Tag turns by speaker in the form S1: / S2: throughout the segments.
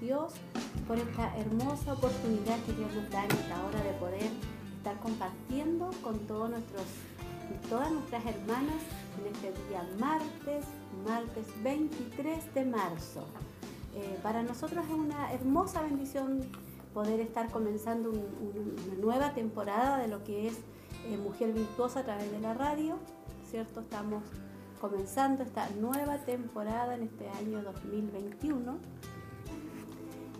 S1: Dios por esta hermosa oportunidad que Dios nos da en esta hora de poder estar compartiendo con todos nuestros, todas nuestras hermanas en este día martes, martes 23 de marzo. Eh, para nosotros es una hermosa bendición poder estar comenzando un- un- una nueva temporada de lo que es eh, Mujer Virtuosa a través de la radio, ¿cierto? Estamos comenzando esta nueva temporada en este año 2021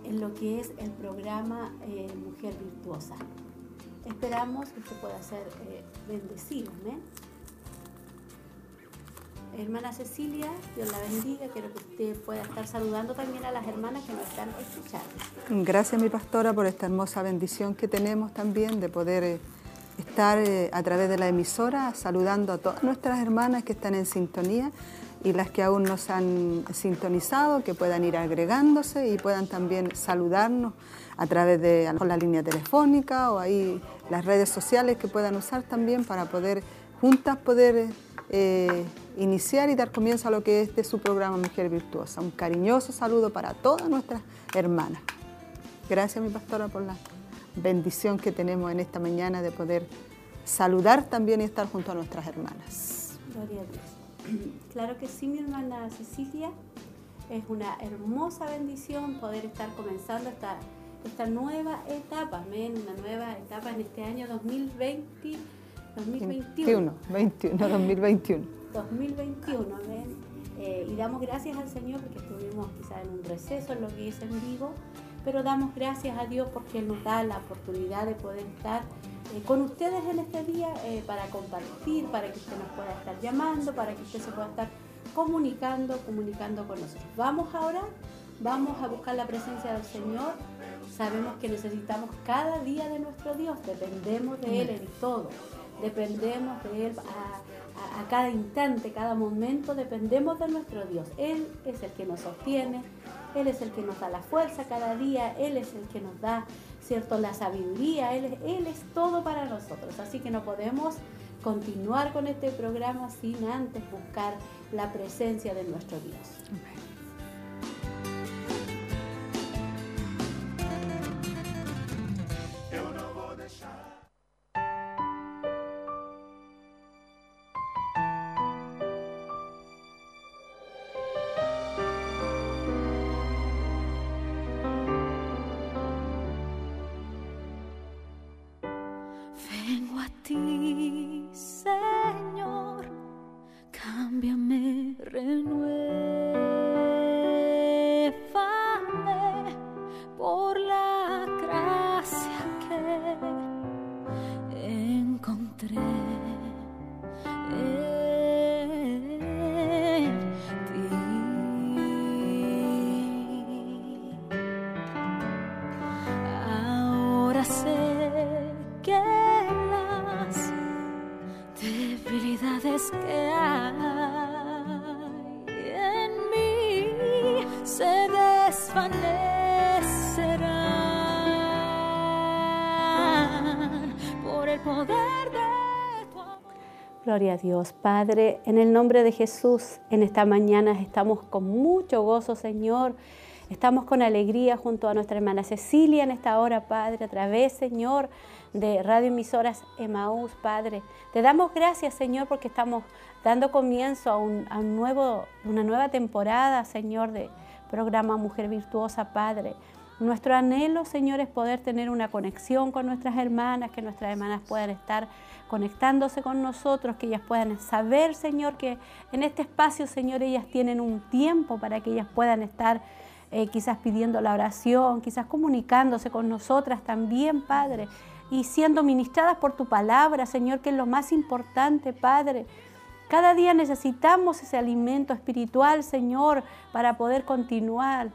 S1: en lo que es el programa eh, Mujer Virtuosa. Esperamos que usted pueda ser eh, bendecido. Hermana Cecilia, Dios la bendiga. Quiero que usted pueda estar saludando también a las hermanas que nos están escuchando.
S2: Gracias, mi pastora, por esta hermosa bendición que tenemos también de poder eh, estar eh, a través de la emisora saludando a todas nuestras hermanas que están en sintonía y las que aún no se han sintonizado, que puedan ir agregándose y puedan también saludarnos a través de la línea telefónica o ahí las redes sociales que puedan usar también para poder juntas poder eh, iniciar y dar comienzo a lo que es de su programa Mujer Virtuosa. Un cariñoso saludo para todas nuestras hermanas. Gracias, mi pastora, por la bendición que tenemos en esta mañana de poder saludar también y estar junto a nuestras hermanas.
S1: Gloria a Dios. Claro que sí, mi hermana Cecilia. Es una hermosa bendición poder estar comenzando esta, esta nueva etapa, amén, una nueva etapa en este año 2020, 2021.
S2: 21, 21, 2021.
S1: 2021, amén. Eh, y damos gracias al Señor porque estuvimos quizás en un receso en lo que es en vivo, pero damos gracias a Dios porque Él nos da la oportunidad de poder estar eh, con ustedes en este día eh, para compartir, para que usted nos pueda estar llamando, para que usted se pueda estar comunicando, comunicando con nosotros. Vamos ahora, vamos a buscar la presencia del Señor. Sabemos que necesitamos cada día de nuestro Dios, dependemos de Él en todo, dependemos de Él a, a- a cada instante, cada momento, dependemos de nuestro Dios. Él es el que nos sostiene, Él es el que nos da la fuerza cada día, Él es el que nos da, ¿cierto?, la sabiduría, Él, Él es todo para nosotros. Así que no podemos continuar con este programa sin antes buscar la presencia de nuestro Dios.
S3: Vengo
S1: Dios, Padre, en el nombre de Jesús, en esta mañana estamos con mucho gozo, Señor. Estamos con alegría junto a nuestra hermana Cecilia en esta hora, Padre, a través, Señor, de Radio Emisoras Emaús, Padre. Te damos gracias, Señor, porque estamos dando comienzo a, a un nuevo, una nueva temporada, Señor, de programa Mujer Virtuosa, Padre. Nuestro anhelo, Señor, es poder tener una conexión con nuestras hermanas, que nuestras hermanas puedan estar conectándose con nosotros, que ellas puedan saber, Señor, que en este espacio, Señor, ellas tienen un tiempo para que ellas puedan estar eh, quizás pidiendo la oración, quizás comunicándose con nosotras también, Padre. y siendo ministradas por tu palabra, Señor, que es lo más importante, Padre. Cada día necesitamos ese alimento espiritual, Señor, para poder continuar.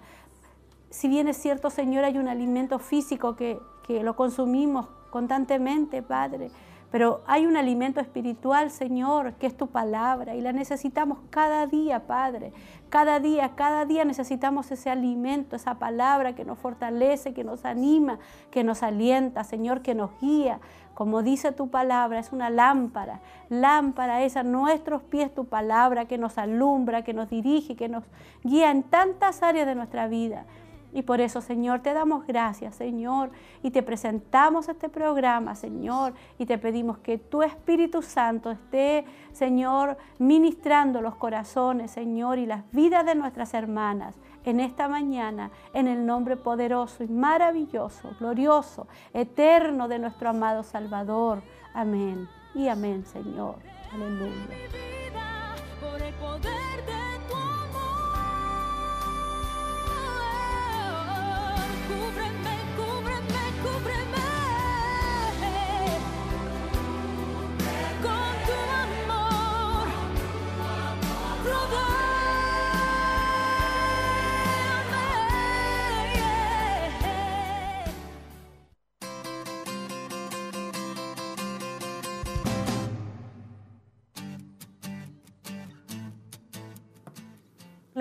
S1: Si bien es cierto, Señor, hay un alimento físico que, que lo consumimos constantemente, Padre, pero hay un alimento espiritual, Señor, que es tu palabra y la necesitamos cada día, Padre. Cada día, cada día necesitamos ese alimento, esa palabra que nos fortalece, que nos anima, que nos alienta, Señor, que nos guía. Como dice tu palabra, es una lámpara. Lámpara es a nuestros pies tu palabra que nos alumbra, que nos dirige, que nos guía en tantas áreas de nuestra vida. Y por eso, Señor, te damos gracias, Señor, y te presentamos este programa, Señor, y te pedimos que tu Espíritu Santo esté, Señor, ministrando los corazones, Señor, y las vidas de nuestras hermanas en esta mañana, en el nombre poderoso y maravilloso, glorioso, eterno de nuestro amado Salvador. Amén y amén, Señor. Aleluya.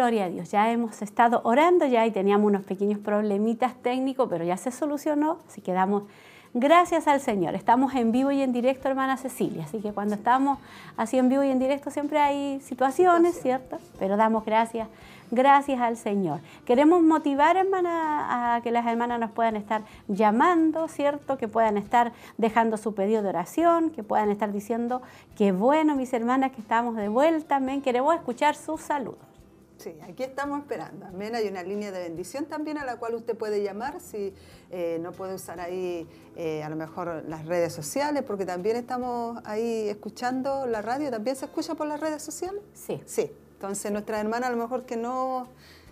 S1: Gloria a Dios, ya hemos estado orando ya y teníamos unos pequeños problemitas técnicos, pero ya se solucionó, así que damos gracias al Señor. Estamos en vivo y en directo, hermana Cecilia, así que cuando estamos así en vivo y en directo siempre hay situaciones, ¿cierto? Pero damos gracias, gracias al Señor. Queremos motivar, hermana, a que las hermanas nos puedan estar llamando, ¿cierto? Que puedan estar dejando su pedido de oración, que puedan estar diciendo que bueno, mis hermanas, que estamos de vuelta, amén. Queremos escuchar sus saludos.
S2: Sí, aquí estamos esperando. Amén. Hay una línea de bendición también a la cual usted puede llamar si eh, no puede usar ahí eh, a lo mejor las redes sociales, porque también estamos ahí escuchando la radio. ¿También se escucha por las redes sociales?
S1: Sí.
S2: Sí. Entonces nuestra hermana a lo mejor que no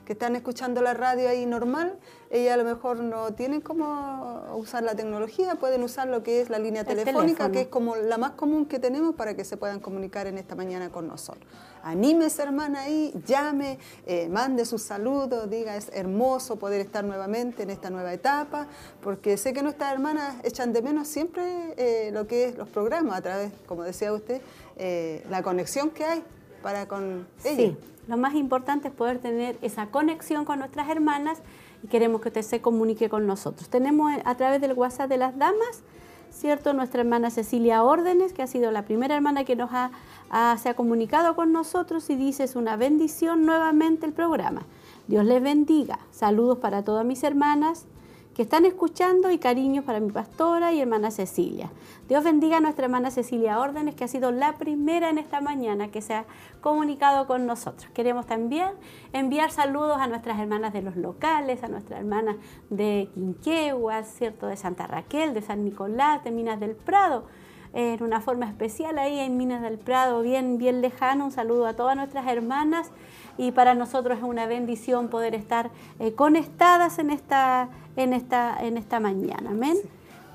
S2: que están escuchando la radio ahí normal, ella a lo mejor no tienen cómo usar la tecnología, pueden usar lo que es la línea telefónica, que es como la más común que tenemos para que se puedan comunicar en esta mañana con nosotros. Anímese, hermana, ahí, llame, eh, mande sus saludos, diga, es hermoso poder estar nuevamente en esta nueva etapa, porque sé que nuestras hermanas echan de menos siempre eh, lo que es los programas, a través, como decía usted, eh, la conexión que hay para con ellas.
S1: Sí, lo más importante es poder tener esa conexión con nuestras hermanas y queremos que usted se comunique con nosotros. Tenemos a través del WhatsApp de las damas, ¿cierto? Nuestra hermana Cecilia Órdenes, que ha sido la primera hermana que nos ha, se ha comunicado con nosotros y dice es una bendición nuevamente el programa. Dios les bendiga. Saludos para todas mis hermanas que están escuchando y cariños para mi pastora y hermana Cecilia. Dios bendiga a nuestra hermana Cecilia Órdenes, que ha sido la primera en esta mañana que se ha comunicado con nosotros. Queremos también enviar saludos a nuestras hermanas de los locales, a nuestras hermanas de Quinquegua, ¿cierto? de Santa Raquel, de San Nicolás, de Minas del Prado en una forma especial ahí en Minas del Prado, bien, bien lejano. Un saludo a todas nuestras hermanas y para nosotros es una bendición poder estar eh, conectadas en esta, en, esta, en esta mañana. Amén.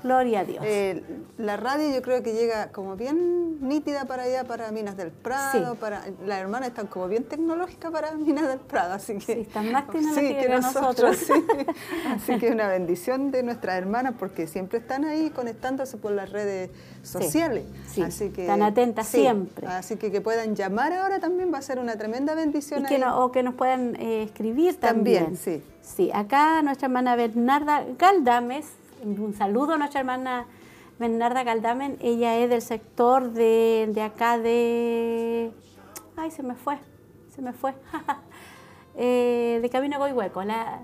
S1: Gloria a Dios.
S2: Eh, la radio yo creo que llega como bien nítida para allá, para Minas del Prado, para las hermanas están como bien tecnológicas para Minas del Prado, así que
S1: sí, están más tecnológicas que, nosotros.
S2: Así que una bendición de nuestras hermanas porque siempre están ahí conectándose por las redes sociales.
S1: así que están atentas siempre.
S2: Así que que puedan llamar ahora también va a ser una tremenda bendición.
S1: o que nos puedan eh, escribir también.
S2: También, sí.
S1: Sí, acá nuestra hermana Bernarda Galdames un saludo a nuestra hermana Bernarda Caldamen. Ella es del sector de, acá de... Ay, se me fue, se me fue. Eh, de Camino Goihueco, la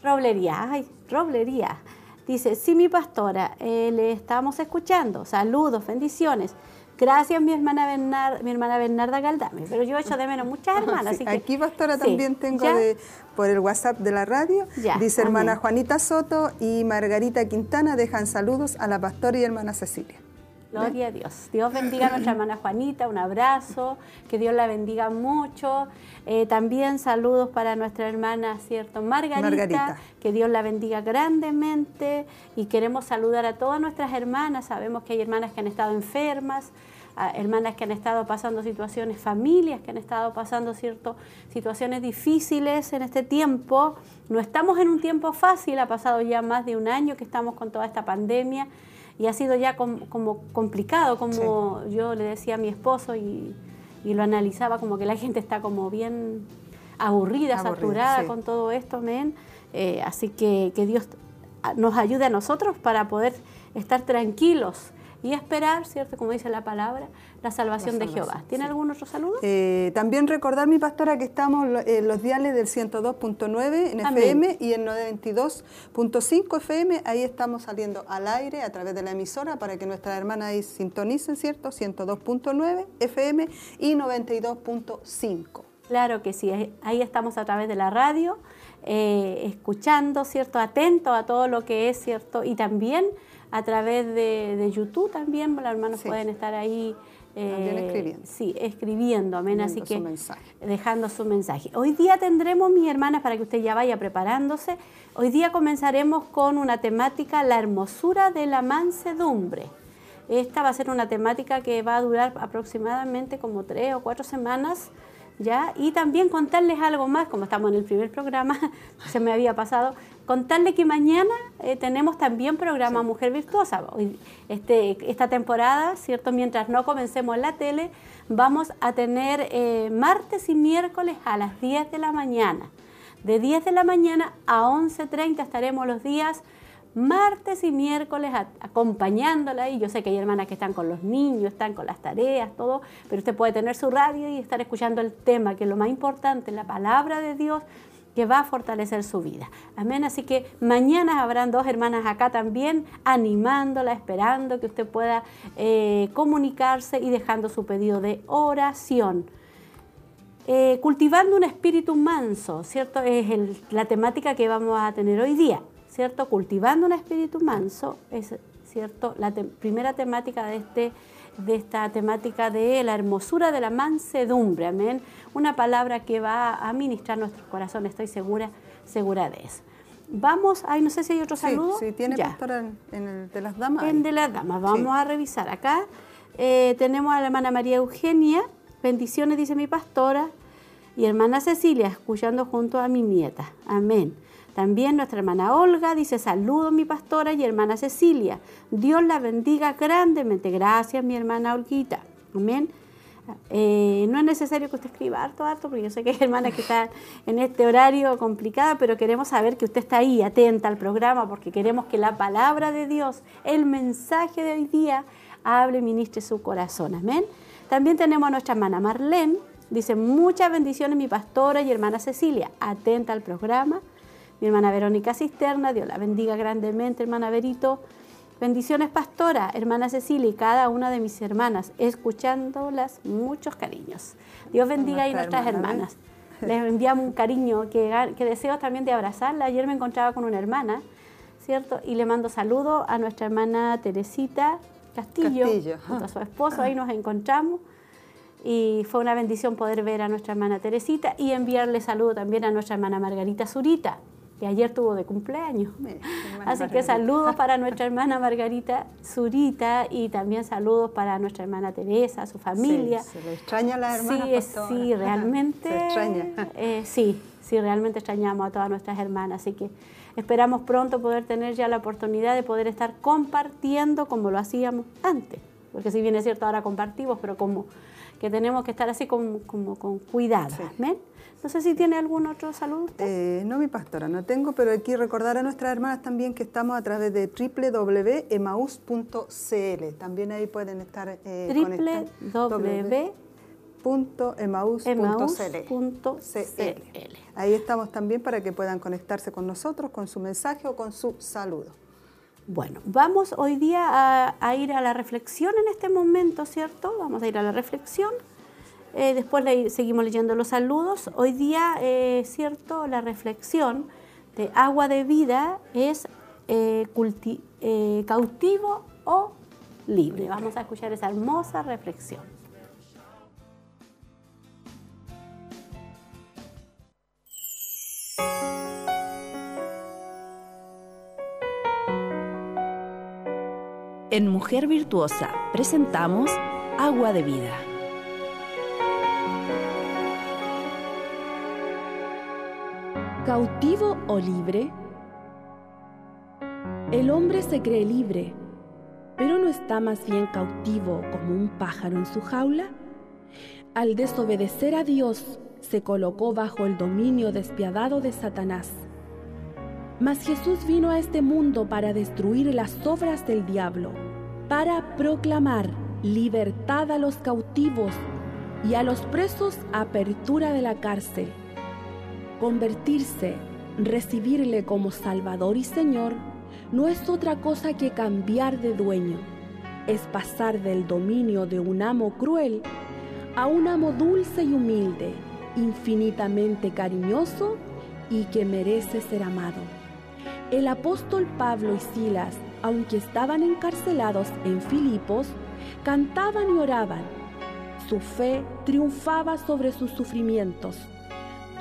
S1: Roblería. Ay, Roblería. Dice, sí, mi pastora, eh, le estamos escuchando. Saludos, bendiciones. Gracias, mi hermana Bernarda, mi hermana Bernarda Galdame. Pero yo echo de menos muchas hermanas.
S2: Aquí, pastora, también tengo por el WhatsApp de la radio. dice hermana Juanita Soto y Margarita Quintana dejan saludos a la pastora y hermana Cecilia.
S1: Gloria a Dios. Dios bendiga a nuestra hermana Juanita, un abrazo, que Dios la bendiga mucho. Eh, también saludos para nuestra hermana, ¿cierto? Margarita,
S2: Margarita.
S1: que Dios la bendiga grandemente. Y queremos saludar a todas nuestras hermanas. Sabemos que hay hermanas que han estado enfermas, hermanas que han estado pasando situaciones, familias que han estado pasando cierto, situaciones difíciles en este tiempo. No estamos en un tiempo fácil, ha pasado ya más de un año que estamos con toda esta pandemia y ha sido ya com- como complicado, como yo le decía a mi esposo y, y lo analizaba como que la gente está como bien aburrida,
S2: Aburrida,
S1: saturada
S2: sí.
S1: con todo esto, amén. Eh, así que que Dios nos ayude a nosotros para poder estar tranquilos y esperar, ¿cierto? Como dice la palabra, la salvación,
S2: La
S1: de Jehová. ¿Tiene
S2: sí.
S1: algún otro saludo?
S2: Eh, también recordar, mi pastora, que estamos en los diales del 102.9 en
S1: Amén.
S2: FM y en 92.5 FM. Ahí estamos saliendo al aire a través de la emisora para que nuestras hermanas ahí sintonicen, ¿cierto? 102.9 FM y 92.5.
S1: Claro que sí, ahí- estamos a través de la radio, eh, escuchando, ¿cierto? Atentos a todo lo que es, ¿cierto? Y también a través de, de YouTube también, los hermanos
S2: Sí.
S1: pueden estar ahí.
S2: También escribiendo.
S1: Sí, escribiendo, amén. Así que
S2: mensaje.
S1: dejando su mensaje. Hoy día tendremos, mis hermanas, para que usted ya vaya preparándose, hoy día comenzaremos con una temática, la hermosura de la mansedumbre. Esta va a ser una temática que va a durar aproximadamente como tres o cuatro semanas, ¿ya? Y también contarles algo más, como estamos en el primer programa, se me había pasado, contarles que mañana eh, tenemos también programa Mujer Virtuosa. Este, esta temporada, ¿cierto? Mientras no comencemos la tele, vamos a tener eh, martes y miércoles a las 10 de la mañana. De 10 de la mañana a 11.30 estaremos los días martes y miércoles acompañándola y yo sé que hay hermanas que están con los niños, están con las tareas, todo, pero usted puede tener su radio y estar escuchando el tema, que es lo más importante, la palabra de Dios que va a fortalecer su vida. Amén. Así que mañana habrán dos hermanas acá también animándola, esperando que usted pueda eh, comunicarse y dejando su pedido de oración. Eh, cultivando un espíritu manso, ¿cierto? Es la temática que vamos a tener hoy día, ¿cierto? Cultivando un espíritu manso es, ¿cierto? La te- primera temática de, este, de esta temática de la hermosura de la mansedumbre, amén. Una palabra que va a ministrar nuestros corazones, estoy segura, segura de eso. Vamos, ay, no sé si hay otro
S2: Sí,
S1: saludo.
S2: sí, tiene
S1: Ya.
S2: pastora en, en el de las damas.
S1: En de las damas. Vamos
S2: Sí.
S1: a revisar acá. Eh, tenemos a la hermana María Eugenia. Bendiciones, dice mi pastora. Y hermana Cecilia, escuchando junto a mi nieta. Amén. También nuestra hermana Olga dice, saludo mi pastora y hermana Cecilia. Dios la bendiga grandemente. Gracias, mi hermana Olguita. Amén. Eh, no es necesario que usted escriba harto, harto, porque yo sé que hay hermanas que están en este horario complicada, pero queremos saber que usted está ahí, atenta al programa, porque queremos que la palabra de Dios, el mensaje de hoy día, hable y ministre su corazón. Amén. También tenemos a nuestra hermana Marlene, dice, muchas bendiciones mi pastora y hermana Cecilia, atenta al programa. Mi hermana Verónica Cisterna, Dios la bendiga grandemente, hermana Verito. Bendiciones, pastora, hermana Cecilia y cada una de mis hermanas, escuchándolas muchos cariños. Dios bendiga a
S2: Nuestra
S1: nuestras
S2: hermana,
S1: hermanas. Les enviamos un cariño que, que deseo también de abrazarla. Ayer me encontraba con una hermana, ¿cierto? Y le mando saludos a nuestra hermana Teresita Castillo,
S2: Castillo,
S1: junto a su esposo. Ahí nos encontramos. Y fue una bendición poder ver a nuestra hermana Teresita y enviarle saludo también a nuestra hermana Margarita Zurita, que ayer tuvo de cumpleaños.
S2: Mira,
S1: Así que saludos para nuestra hermana Margarita Zurita y también saludos para nuestra hermana Teresa, su familia.
S2: Sí, se le extraña a la hermana
S1: Sí,
S2: pastora.
S1: sí, realmente.
S2: Se extraña.
S1: eh, sí, sí, realmente extrañamos a todas nuestras hermanas. Así que esperamos pronto poder tener ya la oportunidad de poder estar compartiendo como lo hacíamos antes. Porque si bien es cierto, ahora compartimos, pero como que tenemos que estar así como, como con cuidado.
S2: Sí.
S1: No sé si tiene algún otro saludo usted.
S2: Eh, no, mi pastora, no tengo, pero aquí recordar a nuestras hermanas también que estamos a través de www.emaus.cl. También ahí pueden estar eh,
S1: www.emaus.cl.
S2: www.emaus.cl. Ahí estamos también para que puedan conectarse con nosotros con su mensaje o con su saludo.
S1: Bueno, vamos hoy día a, a ir a la reflexión en este momento, ¿cierto? Vamos a ir a la reflexión. Eh, después seguimos leyendo los saludos. Hoy día, eh, ¿cierto? La reflexión de agua de vida es eh, eh, cautivo o libre. Vamos a escuchar esa hermosa reflexión.
S4: En Mujer Virtuosa presentamos Agua de Vida.
S5: ¿Cautivo o libre? El hombre se cree libre, pero no está más bien cautivo como un pájaro en su jaula. Al desobedecer a Dios, se colocó bajo el dominio despiadado de Satanás. Mas Jesús vino a este mundo para destruir las obras del diablo, para proclamar libertad a los cautivos y a los presos apertura de la cárcel. Convertirse, recibirle como Salvador y Señor, no es otra cosa que cambiar de dueño. Es pasar del dominio de un amo cruel a un amo dulce y humilde, infinitamente cariñoso y que merece ser amado. El apóstol Pablo y Silas, aunque estaban encarcelados en Filipos, cantaban y oraban. Su fe triunfaba sobre sus sufrimientos.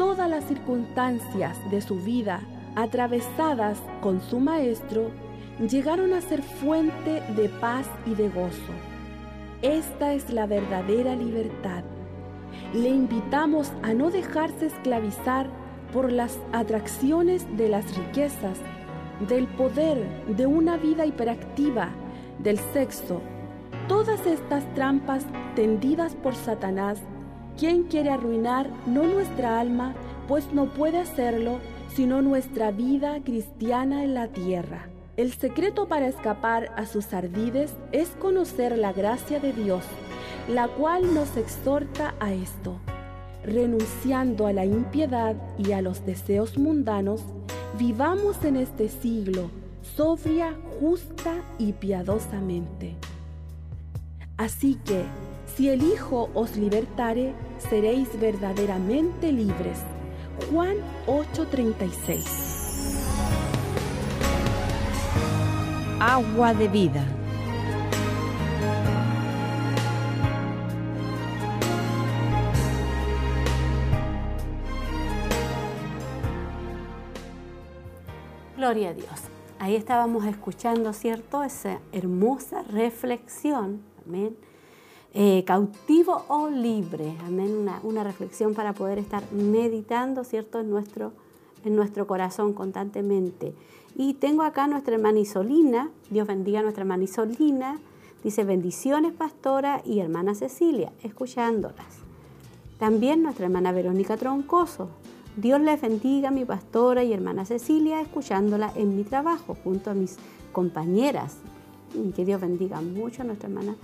S5: Todas las circunstancias de su vida atravesadas con su maestro llegaron a ser fuente de paz y de gozo. Esta es la verdadera libertad. Le invitamos a no dejarse esclavizar por las atracciones de las riquezas del poder, de una vida hiperactiva, del sexo, todas estas trampas tendidas por Satanás, quien quiere arruinar no nuestra alma, pues no puede hacerlo sino nuestra vida cristiana en la tierra. El secreto para escapar a sus ardides es conocer la gracia de Dios, la cual nos exhorta a esto. Renunciando a la impiedad y a los deseos mundanos, vivamos en este siglo sobria, justa y piadosamente. Así que, si el Hijo os libertare, seréis verdaderamente libres. Juan 8:36
S4: Agua de Vida.
S1: Gloria a Dios. Ahí estábamos escuchando, ¿cierto? Esa hermosa reflexión. Amén. Eh, cautivo o libre. Amén. Una, reflexión para poder estar meditando, ¿cierto? En nuestro, en nuestro corazón constantemente. Y tengo acá nuestra hermana Isolina. Dios bendiga a nuestra hermana Isolina. Dice bendiciones, pastora y hermana Cecilia, escuchándolas. También nuestra hermana Verónica Troncoso. Dios les bendiga a mi pastora y hermana Cecilia, escuchándola en mi trabajo junto a mis compañeras. Y que Dios bendiga mucho a nuestra hermana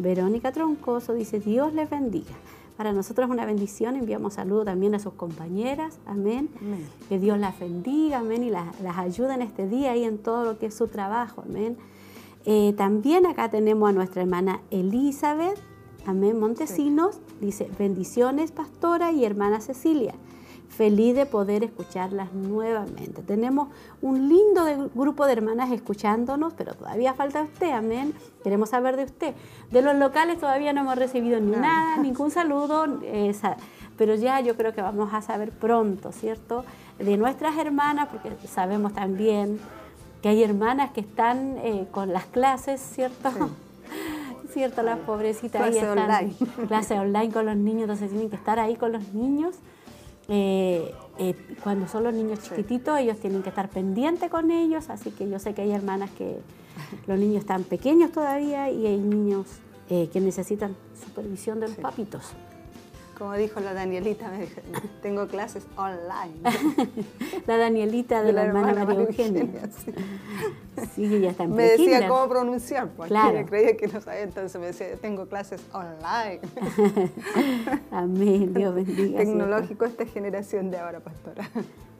S1: Verónica Troncoso. Dice, Dios les bendiga. Para nosotros es una bendición, enviamos saludos también a sus compañeras, amén. amén. Que Dios las bendiga, amén, y las, las ayude en este día y en todo lo que es su trabajo, amén. Eh, también acá tenemos a nuestra hermana Elizabeth, amén, Montesinos, sí. dice, bendiciones, pastora y hermana Cecilia feliz de poder escucharlas nuevamente. Tenemos un lindo de, grupo de hermanas escuchándonos, pero todavía falta usted, amén. Queremos saber de usted. De los locales todavía no hemos recibido ni nada, ningún saludo, eh, pero ya yo creo que vamos a saber pronto, ¿cierto? De nuestras hermanas, porque sabemos también que hay hermanas que están eh, con las clases, ¿cierto? Sí. ¿Cierto? Las pobrecitas
S2: clase
S1: ahí están.
S2: Online.
S1: Clase online con los niños, entonces tienen que estar ahí con los niños. Eh, eh, cuando son los niños chiquititos, ellos tienen que estar pendientes con ellos, así que yo sé que hay hermanas que los niños están pequeños todavía y hay niños eh, que necesitan supervisión de los sí. papitos.
S2: Como dijo la Danielita, me dijo, tengo clases online.
S1: la Danielita de, de la, la, hermana, hermana María Eugenia. Eugenia sí. sí, ella está en
S2: Me decía cómo pronunciar, porque claro. creía que no sabía, entonces me decía, tengo clases online.
S1: Amén, Dios bendiga.
S2: Tecnológico esta generación de ahora, pastora.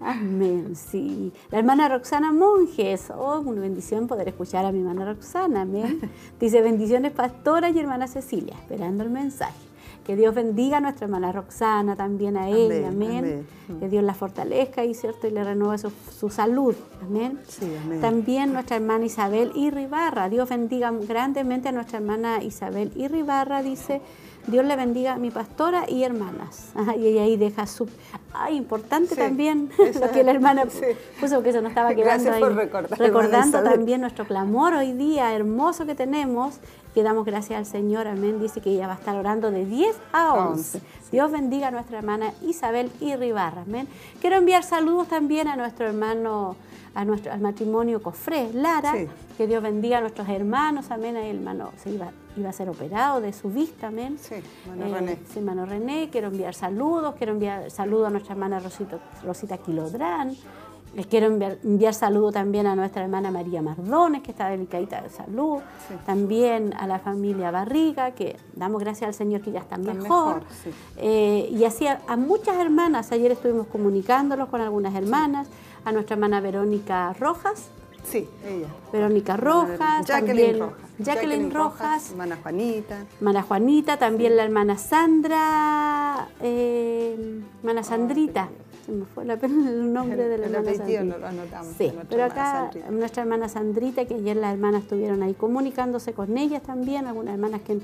S1: Amén, sí. La hermana Roxana Monjes, oh, una bendición poder escuchar a mi hermana Roxana, amén. Dice, bendiciones pastora y hermana Cecilia, esperando el mensaje. Que Dios bendiga a nuestra hermana Roxana, también a ella, amén. Que Dios la fortalezca y, ¿cierto? y le renueve su, su salud, amén.
S2: Sí, amén.
S1: También nuestra hermana Isabel Irribarra, Dios bendiga grandemente a nuestra hermana Isabel Irribarra, dice, Dios le bendiga a mi pastora y hermanas. Ajá, y ella ahí deja su... Ay, importante
S2: Sí,
S1: también lo que la hermana
S2: sí.
S1: puso, que se nos estaba quedando
S2: Gracias
S1: ahí.
S2: por recordar,
S1: Recordando también nuestro clamor hoy día hermoso que tenemos, que damos gracias al Señor, amén. Dice que ella va a estar orando de 10 a 11.
S2: Once,
S1: Dios bendiga a nuestra hermana Isabel Irribarra, amén. Quiero enviar saludos también a nuestro hermano, a nuestro, al matrimonio Cofré, Lara,
S2: Sí.
S1: que Dios bendiga a nuestros hermanos, amén. El hermano se iba, iba a ser operado de su vista, amén.
S2: Sí, hermano
S1: Eh,
S2: René.
S1: sí, hermano René, quiero enviar saludos, quiero enviar saludos a nuestra hermana Rosito- Rosita Quilodrán, les quiero enviar, enviar saludos también a nuestra hermana María Mardones, que está delicadita de salud,
S2: Sí.
S1: también a la familia Barriga, que damos gracias al Señor que ya están mejor,
S2: mejor, sí.
S1: Eh, y así a, a muchas hermanas, ayer estuvimos comunicándolos con algunas hermanas, a nuestra hermana Verónica Rojas,
S2: Sí, ella.
S1: Verónica Rojas,
S2: Jacqueline
S1: también
S2: Rojas.
S1: Jacqueline Rojas,
S2: Hermana Juanita.
S1: Hermana Juanita, también la hermana Sandra, eh, hermana Sandrita, se me fue la- el nombre de la
S2: El
S1: hermana
S2: apellido
S1: Sandrita.
S2: lo anotamos,
S1: Sí, pero acá
S2: Sandrita.
S1: nuestra hermana Sandrita, que ayer las hermanas estuvieron ahí comunicándose con ellas también, algunas hermanas que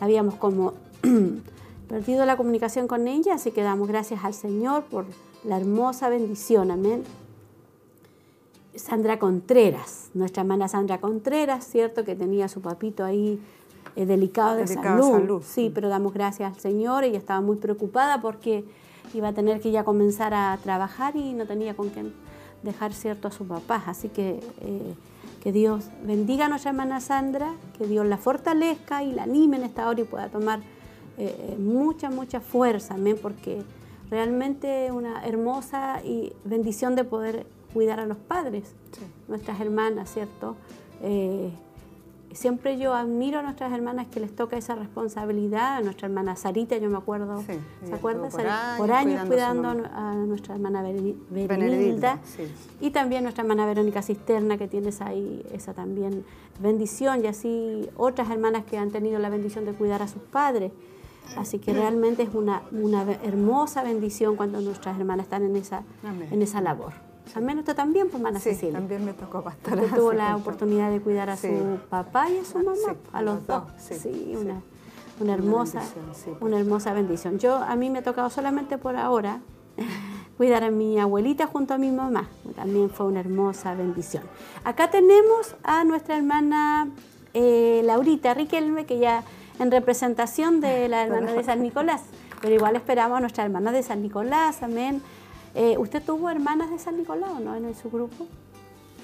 S1: habíamos como perdido la comunicación con ellas, así que damos gracias al Señor por la hermosa bendición, amén. Sandra Contreras, nuestra hermana Sandra Contreras, ¿cierto? Que tenía a su papito ahí eh, delicado de
S2: Delicado
S1: salud.
S2: salud.
S1: Sí, pero damos gracias al Señor. Ella estaba muy preocupada porque iba a tener que ya comenzar a trabajar y no tenía con quién dejar, ¿cierto?, a su papá. Así que eh, que Dios bendiga a nuestra hermana Sandra, que Dios la fortalezca y la anime en esta hora y pueda tomar eh, mucha, mucha fuerza, amén, porque realmente una hermosa y bendición de poder cuidar a los padres,
S2: Sí.
S1: nuestras hermanas, ¿cierto? Eh, siempre yo admiro a nuestras hermanas que les toca esa responsabilidad, a nuestra hermana Sarita, yo me acuerdo,
S2: Sí,
S1: ¿se acuerda?
S2: por años
S1: por años
S2: cuidando a
S1: nuestra hermana
S2: sí.
S1: y también nuestra hermana Verónica Cisterna, que tienes ahí esa también bendición, y así otras hermanas que han tenido la bendición de cuidar a sus padres. Así que realmente es una, una hermosa bendición cuando nuestras hermanas están en esa,
S2: Amén.
S1: en esa labor. Amén, usted también, pues, hermana
S2: Sí,
S1: Cecilia.
S2: también me tocó pastora.
S1: Usted tuvo la oportunidad de cuidar a
S2: Sí.
S1: su papá y a su mamá,
S2: Sí,
S1: a los dos.
S2: sí,
S1: una, una hermosa,
S2: pues.
S1: una hermosa bendición. Yo a mí me ha tocado solamente por ahora cuidar a mi abuelita junto a mi mamá. También fue una hermosa bendición. Acá tenemos a nuestra hermana eh, Laurita Riquelme, que ya en representación de la hermana de San Nicolás. Pero igual esperamos a nuestra hermana de San Nicolás, amén. Eh, ¿Usted tuvo hermanas de San Nicolás no en su grupo?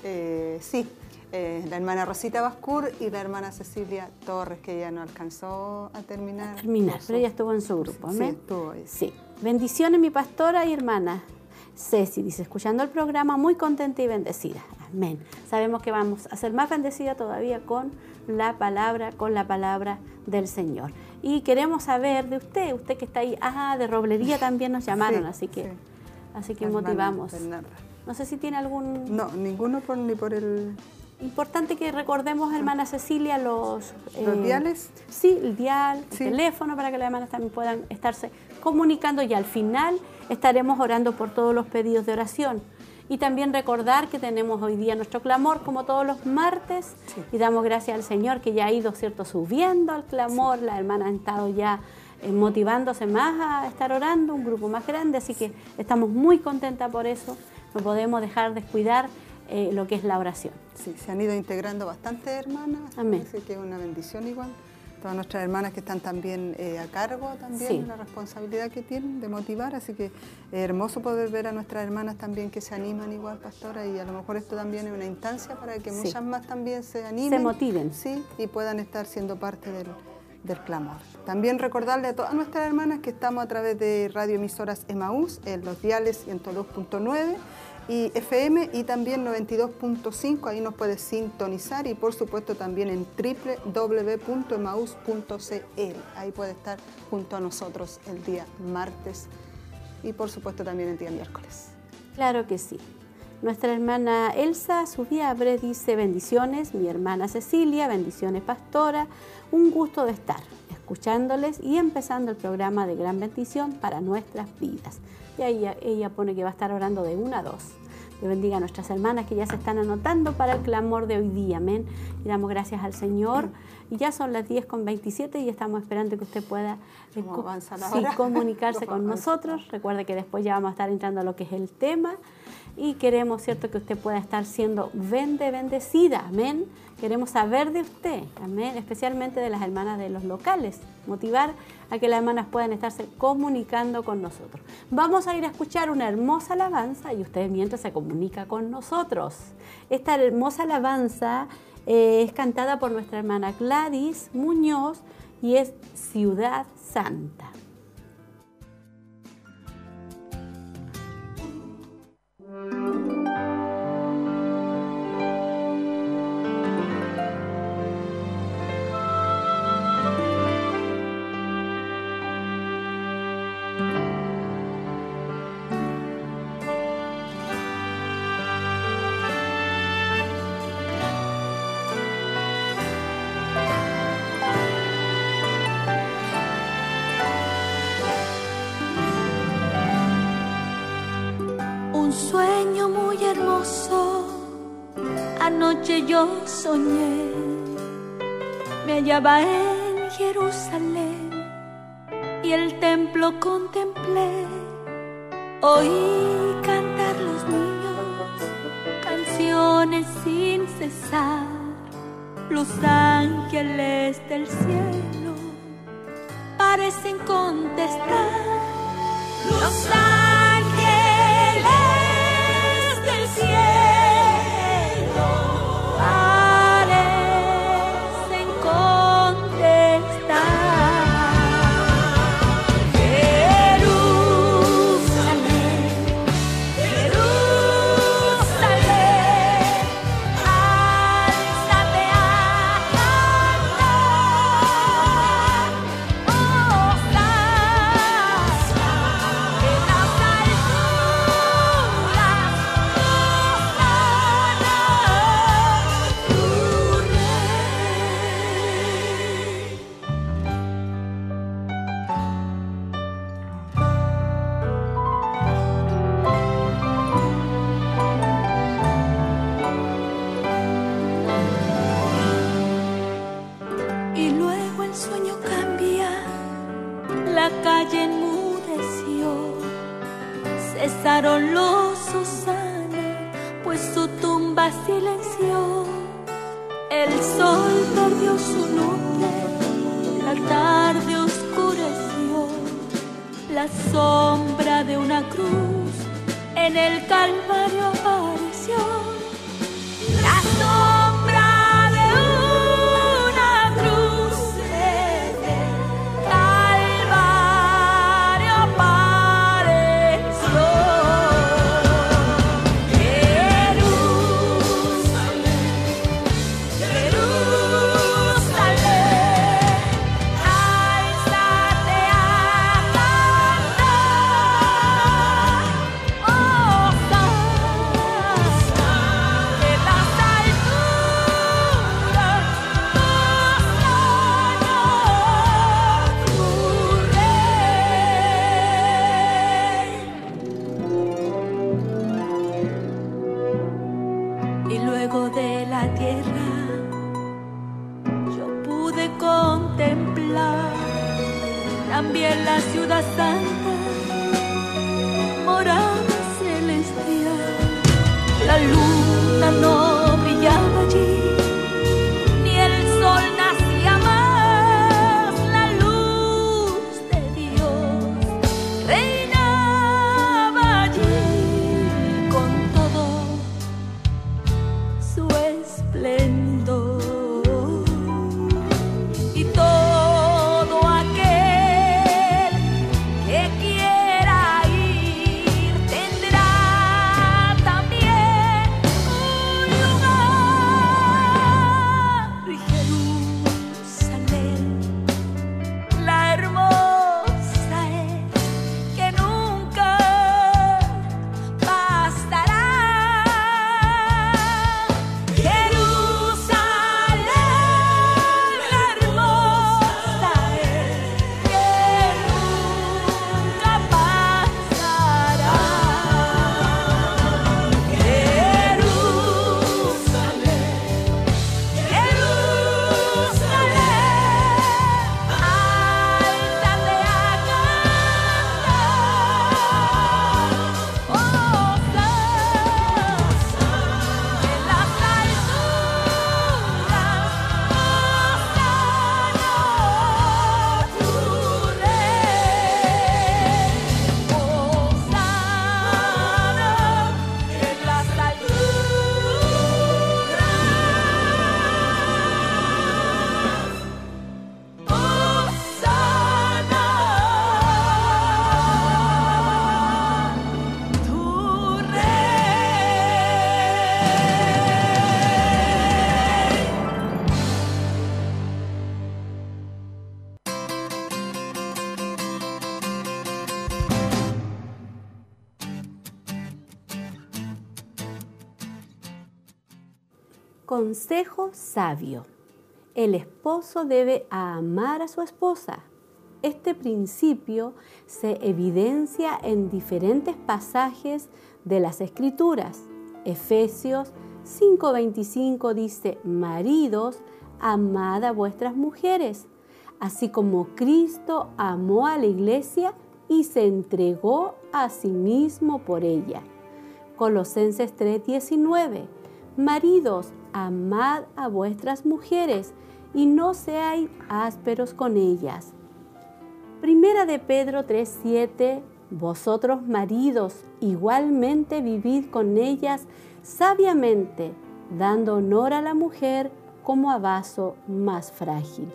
S2: Eh, sí, eh, la hermana Rosita Bascur y la hermana Cecilia Torres, que ya no alcanzó a terminar.
S1: terminar, pero ella estuvo en su grupo.
S2: Sí, estuvo ahí.
S1: Sí. Bendiciones, mi pastora y hermana. Ceci dice, escuchando el programa, muy contenta y bendecida. Amén. Sabemos que vamos a ser más bendecida todavía con la palabra, con la palabra del Señor. Y queremos saber de usted, usted que está ahí, ah, de roblería también nos llamaron,
S2: Sí,
S1: así que,
S2: sí.
S1: Así que
S2: La hermana
S1: motivamos. No sé si tiene algún
S2: No, ninguno por, ni por el...
S1: Importante que recordemos, hermana Cecilia, los...
S2: ¿Los
S1: eh,
S2: diales?
S1: Sí, el dial, el
S2: Sí.
S1: teléfono, para que las hermanas también puedan estarse comunicando y al final estaremos orando por todos los pedidos de oración. Y también recordar que tenemos hoy día nuestro clamor como todos los martes
S2: Sí.
S1: y damos gracias al Señor que ya ha ido, ¿cierto?, subiendo al clamor. Las hermanas han estado ya eh, motivándose más a estar orando, un grupo más grande, así que estamos muy contentas por eso. No podemos dejar descuidar eh, lo que es la oración.
S2: Sí, se han ido integrando bastantes hermanas,
S1: Amén.
S2: así que es una bendición igual. Todas nuestras hermanas que están también eh, a cargo también
S1: Sí.
S2: la responsabilidad que tienen de motivar, así que es hermoso poder ver a nuestras hermanas también que se animan igual, pastora, y a lo mejor esto también es una instancia para que
S1: Sí.
S2: muchas más también se animen.
S1: motiven.
S2: Sí, y puedan estar siendo parte del, del clamor. También recordarle a todas nuestras hermanas que estamos a través de radioemisoras Emaús, en los diales 102.9 y FM y también 92.5, ahí nos puedes sintonizar y por supuesto también en www.emaús.cl, ahí puede estar junto a nosotros el día martes y por supuesto también el día miércoles.
S1: Claro que sí. Nuestra hermana Elsa Subiabre dice bendiciones, mi hermana Cecilia, bendiciones pastora, un gusto de estar escuchándoles y empezando el programa de gran bendición para nuestras vidas. Y ahí ella pone que va a estar orando de una a dos. Dios bendiga a nuestras hermanas que ya se están anotando para el clamor de hoy día. Amén. Y damos gracias al Señor. Y ya son las 10 con 27 y estamos esperando que usted pueda eh, comunicarse con nosotros. Recuerde que después ya vamos a estar entrando a lo que es el tema y queremos, ¿cierto?, que usted pueda estar siendo bendecida, amén. Queremos saber de usted, amén, especialmente de las hermanas de los locales, motivar a que las hermanas puedan estarse comunicando con nosotros. Vamos a ir a escuchar una hermosa alabanza y usted mientras se comunica con nosotros. Esta hermosa alabanza eh, es cantada por nuestra hermana Gladys Muñoz y es Ciudad Santa.
S3: Soñé, me hallaba en Jerusalén y el templo contemplé. Oí cantar los niños canciones sin cesar, los ángeles del cielo parecen contestar. Los ángeles
S1: Consejo sabio. El esposo debe amar a su esposa. Este principio se evidencia en diferentes pasajes de las Escrituras. Efesios 5:25 dice, maridos, amad a vuestras mujeres, así como Cristo amó a la iglesia y se entregó a sí mismo por ella. Colosenses 3:19, maridos, amad a vuestras mujeres y no seáis ásperos con ellas. Primera de Pedro 3:7, vosotros maridos igualmente vivid con ellas sabiamente, dando honor a la mujer como a vaso más frágil.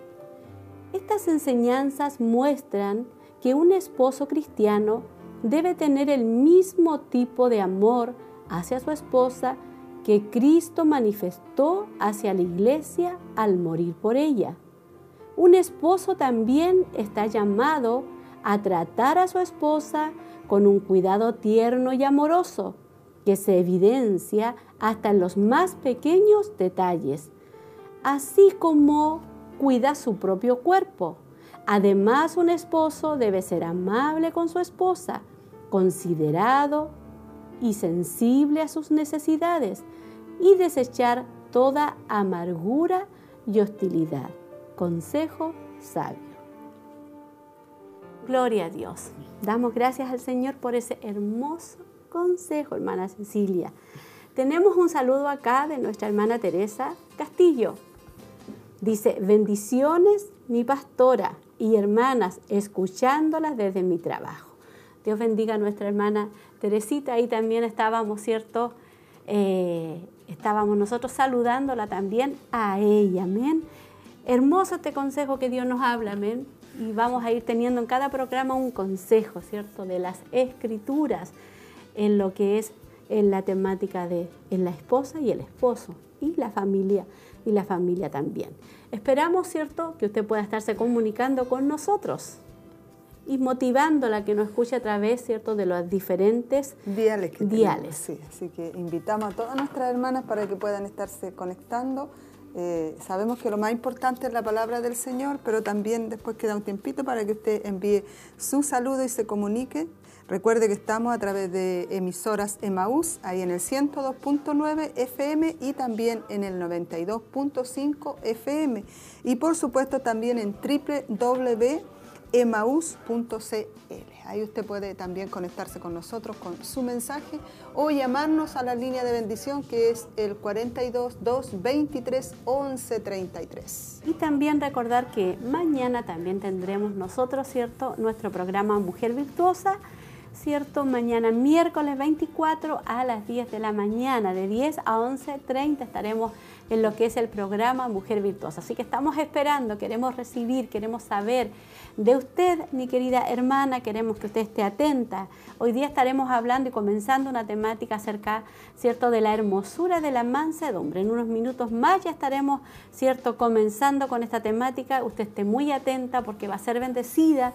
S1: Estas enseñanzas muestran que un esposo cristiano debe tener el mismo tipo de amor hacia su esposa que Cristo manifestó hacia la iglesia al morir por ella. Un esposo también está llamado a tratar a su esposa con un cuidado tierno y amoroso que se evidencia hasta en los más pequeños detalles, así como cuida su propio cuerpo. Además, un esposo debe ser amable con su esposa, considerado y sensible a sus necesidades y desechar toda amargura y hostilidad. Consejo sabio. Gloria a Dios. Damos gracias al Señor por ese hermoso consejo, hermana Cecilia. Tenemos un saludo acá de nuestra hermana Teresa Castillo. Dice, bendiciones mi pastora y hermanas, escuchándolas desde mi trabajo. Dios bendiga a nuestra hermana Teresita. Ahí también estábamos, ¿cierto? Eh, estábamos nosotros saludándola también a ella, amén. Hermoso este consejo que Dios nos habla, amén. Y vamos a ir teniendo en cada programa un consejo, ¿cierto? De las escrituras en lo que es en la temática de en la esposa y el esposo y la familia y la familia también. Esperamos, ¿cierto?, que usted pueda estarse comunicando con nosotros y motivándola a que nos escuche a través, ¿cierto?, de los diferentes
S2: diales. Que
S1: diales.
S2: sí, así que invitamos a todas nuestras hermanas para que puedan estarse conectando. Eh, sabemos que lo más importante es la palabra del Señor, pero también después queda un tiempito para que usted envíe su saludo y se comunique Recuerde que estamos a través de emisoras Emaús, ahí en el 102.9 FM y también en el 92.5 FM. Y por supuesto también en www.emaús.cl. Ahí usted puede también conectarse con nosotros con su mensaje o llamarnos a la línea de bendición que es el 42 223 11 33.
S1: Y también recordar que mañana también tendremos nosotros, ¿cierto?, nuestro programa Mujer Virtuosa ¿cierto? Mañana miércoles 24 a las 10 de la mañana, de 10 a 11.30 estaremos en lo que es el programa Mujer Virtuosa. Así que estamos esperando, queremos recibir, queremos saber de usted, mi querida hermana, queremos que usted esté atenta. Hoy día estaremos hablando y comenzando una temática acerca, ¿cierto?, de la hermosura de la mansedumbre. En unos minutos más ya estaremos, ¿cierto?, comenzando con esta temática. Usted esté muy atenta porque va a ser bendecida,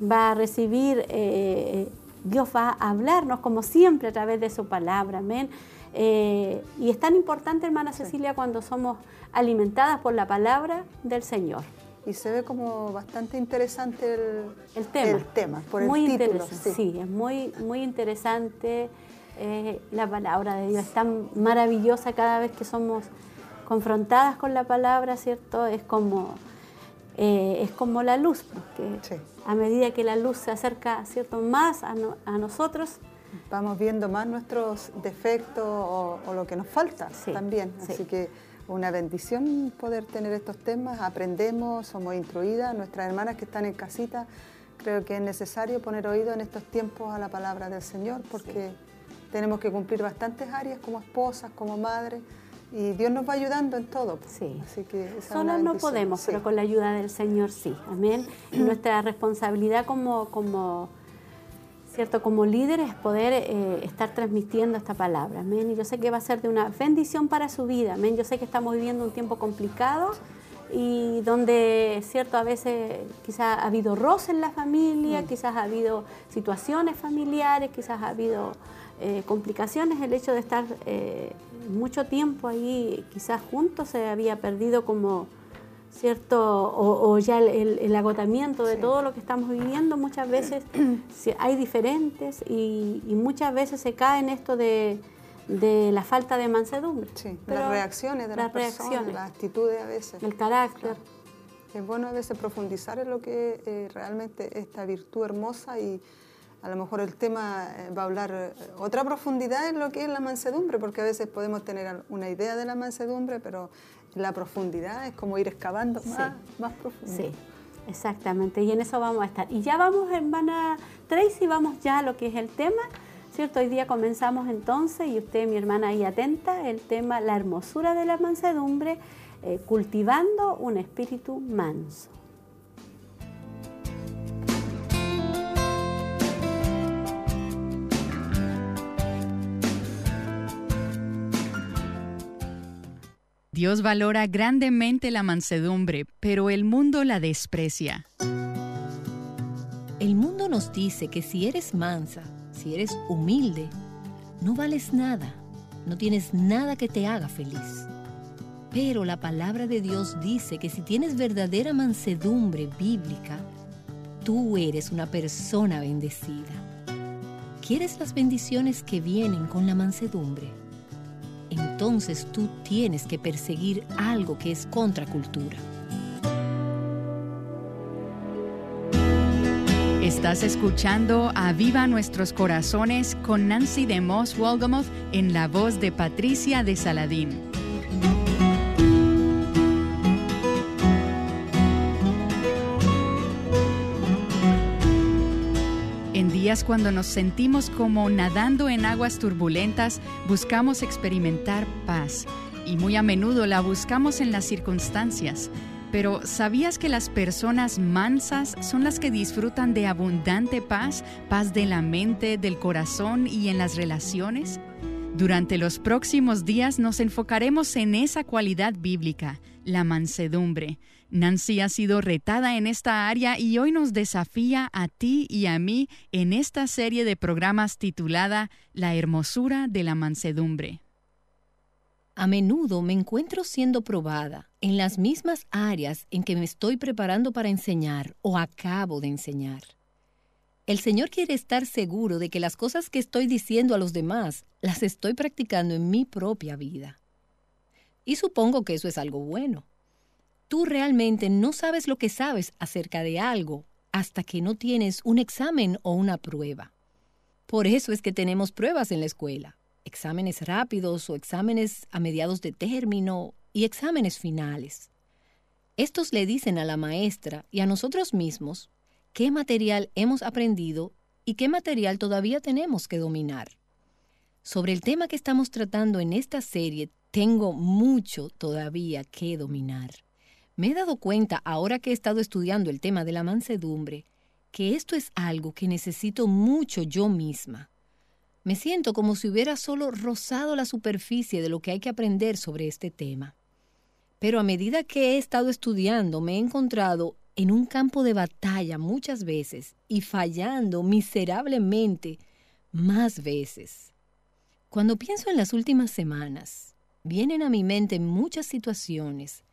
S1: va a recibir... Eh, Dios va a hablarnos como siempre a través de su palabra, amén. Eh, y es tan importante, hermana Cecilia, cuando somos alimentadas por la palabra del Señor.
S2: Y se ve como bastante interesante el,
S1: tema.
S2: El tema por
S1: muy
S2: el título.
S1: Sí. es muy, muy interesante eh, la palabra de Dios. Es tan maravillosa cada vez que somos confrontadas con la palabra, ¿cierto? Es como eh, es como la luz, porque a medida que la luz se acerca ¿cierto? más a, nosotros,
S2: vamos viendo más nuestros defectos o, lo que nos falta también. Así que una bendición poder tener estos temas, aprendemos, somos instruidas, nuestras hermanas que están en casita, creo que es necesario poner oído en estos tiempos a la palabra del Señor porque tenemos que cumplir bastantes áreas como esposas, como madres y Dios nos va ayudando en todo.
S1: Sí.
S2: Así que
S1: Solas no podemos, pero con la ayuda del Señor sí. Amén. Nuestra responsabilidad como, como, ¿cierto? como líder es poder eh, estar transmitiendo esta palabra. Amén. Y yo sé que va a ser de una bendición para su vida. Amén. Yo sé que estamos viviendo un tiempo complicado y donde, cierto, a veces quizás ha habido roce en la familia, mm. quizás ha habido situaciones familiares, quizás ha habido eh, complicaciones el hecho de estar eh, mucho tiempo ahí, quizás juntos se había perdido como cierto, o, ya el, agotamiento de todo lo que estamos viviendo, muchas veces hay diferentes y, muchas veces se cae en esto de, la falta de mansedumbre.
S2: Sí, las reacciones de las, personas, las actitudes a veces.
S1: El carácter.
S2: Es bueno a veces profundizar en lo que eh, realmente esta virtud hermosa y a lo mejor el tema eh, va a hablar eh, otra profundidad en lo que es la mansedumbre, porque a veces podemos tener una idea de la mansedumbre, pero la profundidad es como ir excavando más, más profundo.
S1: Sí, exactamente, y en eso vamos a estar. Y ya vamos, hermana Tracy, vamos ya a lo que es el tema, ¿cierto? Hoy día comenzamos entonces, y usted, mi hermana, ahí atenta, el tema, la hermosura de la mansedumbre eh, cultivando un espíritu manso.
S6: Dios valora grandemente la mansedumbre, pero el mundo la desprecia.
S7: El mundo nos dice que si eres mansa, si eres humilde, no vales nada, no tienes nada que te haga feliz. Pero la palabra de Dios dice que si tienes verdadera mansedumbre bíblica, tú eres una persona bendecida. ¿Quieres las bendiciones que vienen con la mansedumbre? Entonces tú tienes que perseguir algo que es contracultura.
S6: Estás escuchando a Viva Nuestros Corazones con Nancy de Moss Wolgamoth en la voz de Patricia de Saladín. Cuando nos sentimos como nadando en aguas turbulentas, buscamos experimentar paz y muy a menudo la buscamos en las circunstancias. Pero ¿sabías que las personas mansas son las que disfrutan de abundante paz, paz de la mente, del corazón y en las relaciones? Durante los próximos días nos enfocaremos en esa cualidad bíblica, la mansedumbre Nancy ha sido retada en esta área y hoy nos desafía a ti y a mí en esta serie de programas titulada La hermosura de la mansedumbre.
S7: A menudo me encuentro siendo probada en las mismas áreas en que me estoy preparando para enseñar o acabo de enseñar. El Señor quiere estar seguro de que las cosas que estoy diciendo a los demás las estoy practicando en mi propia vida. Y supongo que eso es algo bueno tú realmente no sabes lo que sabes acerca de algo hasta que no tienes un examen o una prueba. Por eso es que tenemos pruebas en la escuela, exámenes rápidos o exámenes a mediados de término y exámenes finales. Estos le dicen a la maestra y a nosotros mismos qué material hemos aprendido y qué material todavía tenemos que dominar. Sobre el tema que estamos tratando en esta serie, tengo mucho todavía que dominar. Me he dado cuenta, ahora que he estado estudiando el tema de la mansedumbre, que esto es algo que necesito mucho yo misma. Me siento como si hubiera solo rozado la superficie de lo que hay que aprender sobre este tema. Pero a medida que he estado estudiando me he encontrado en un campo de batalla muchas veces y fallando miserablemente más veces. Cuando pienso en las últimas semanas, vienen a mi mente muchas situaciones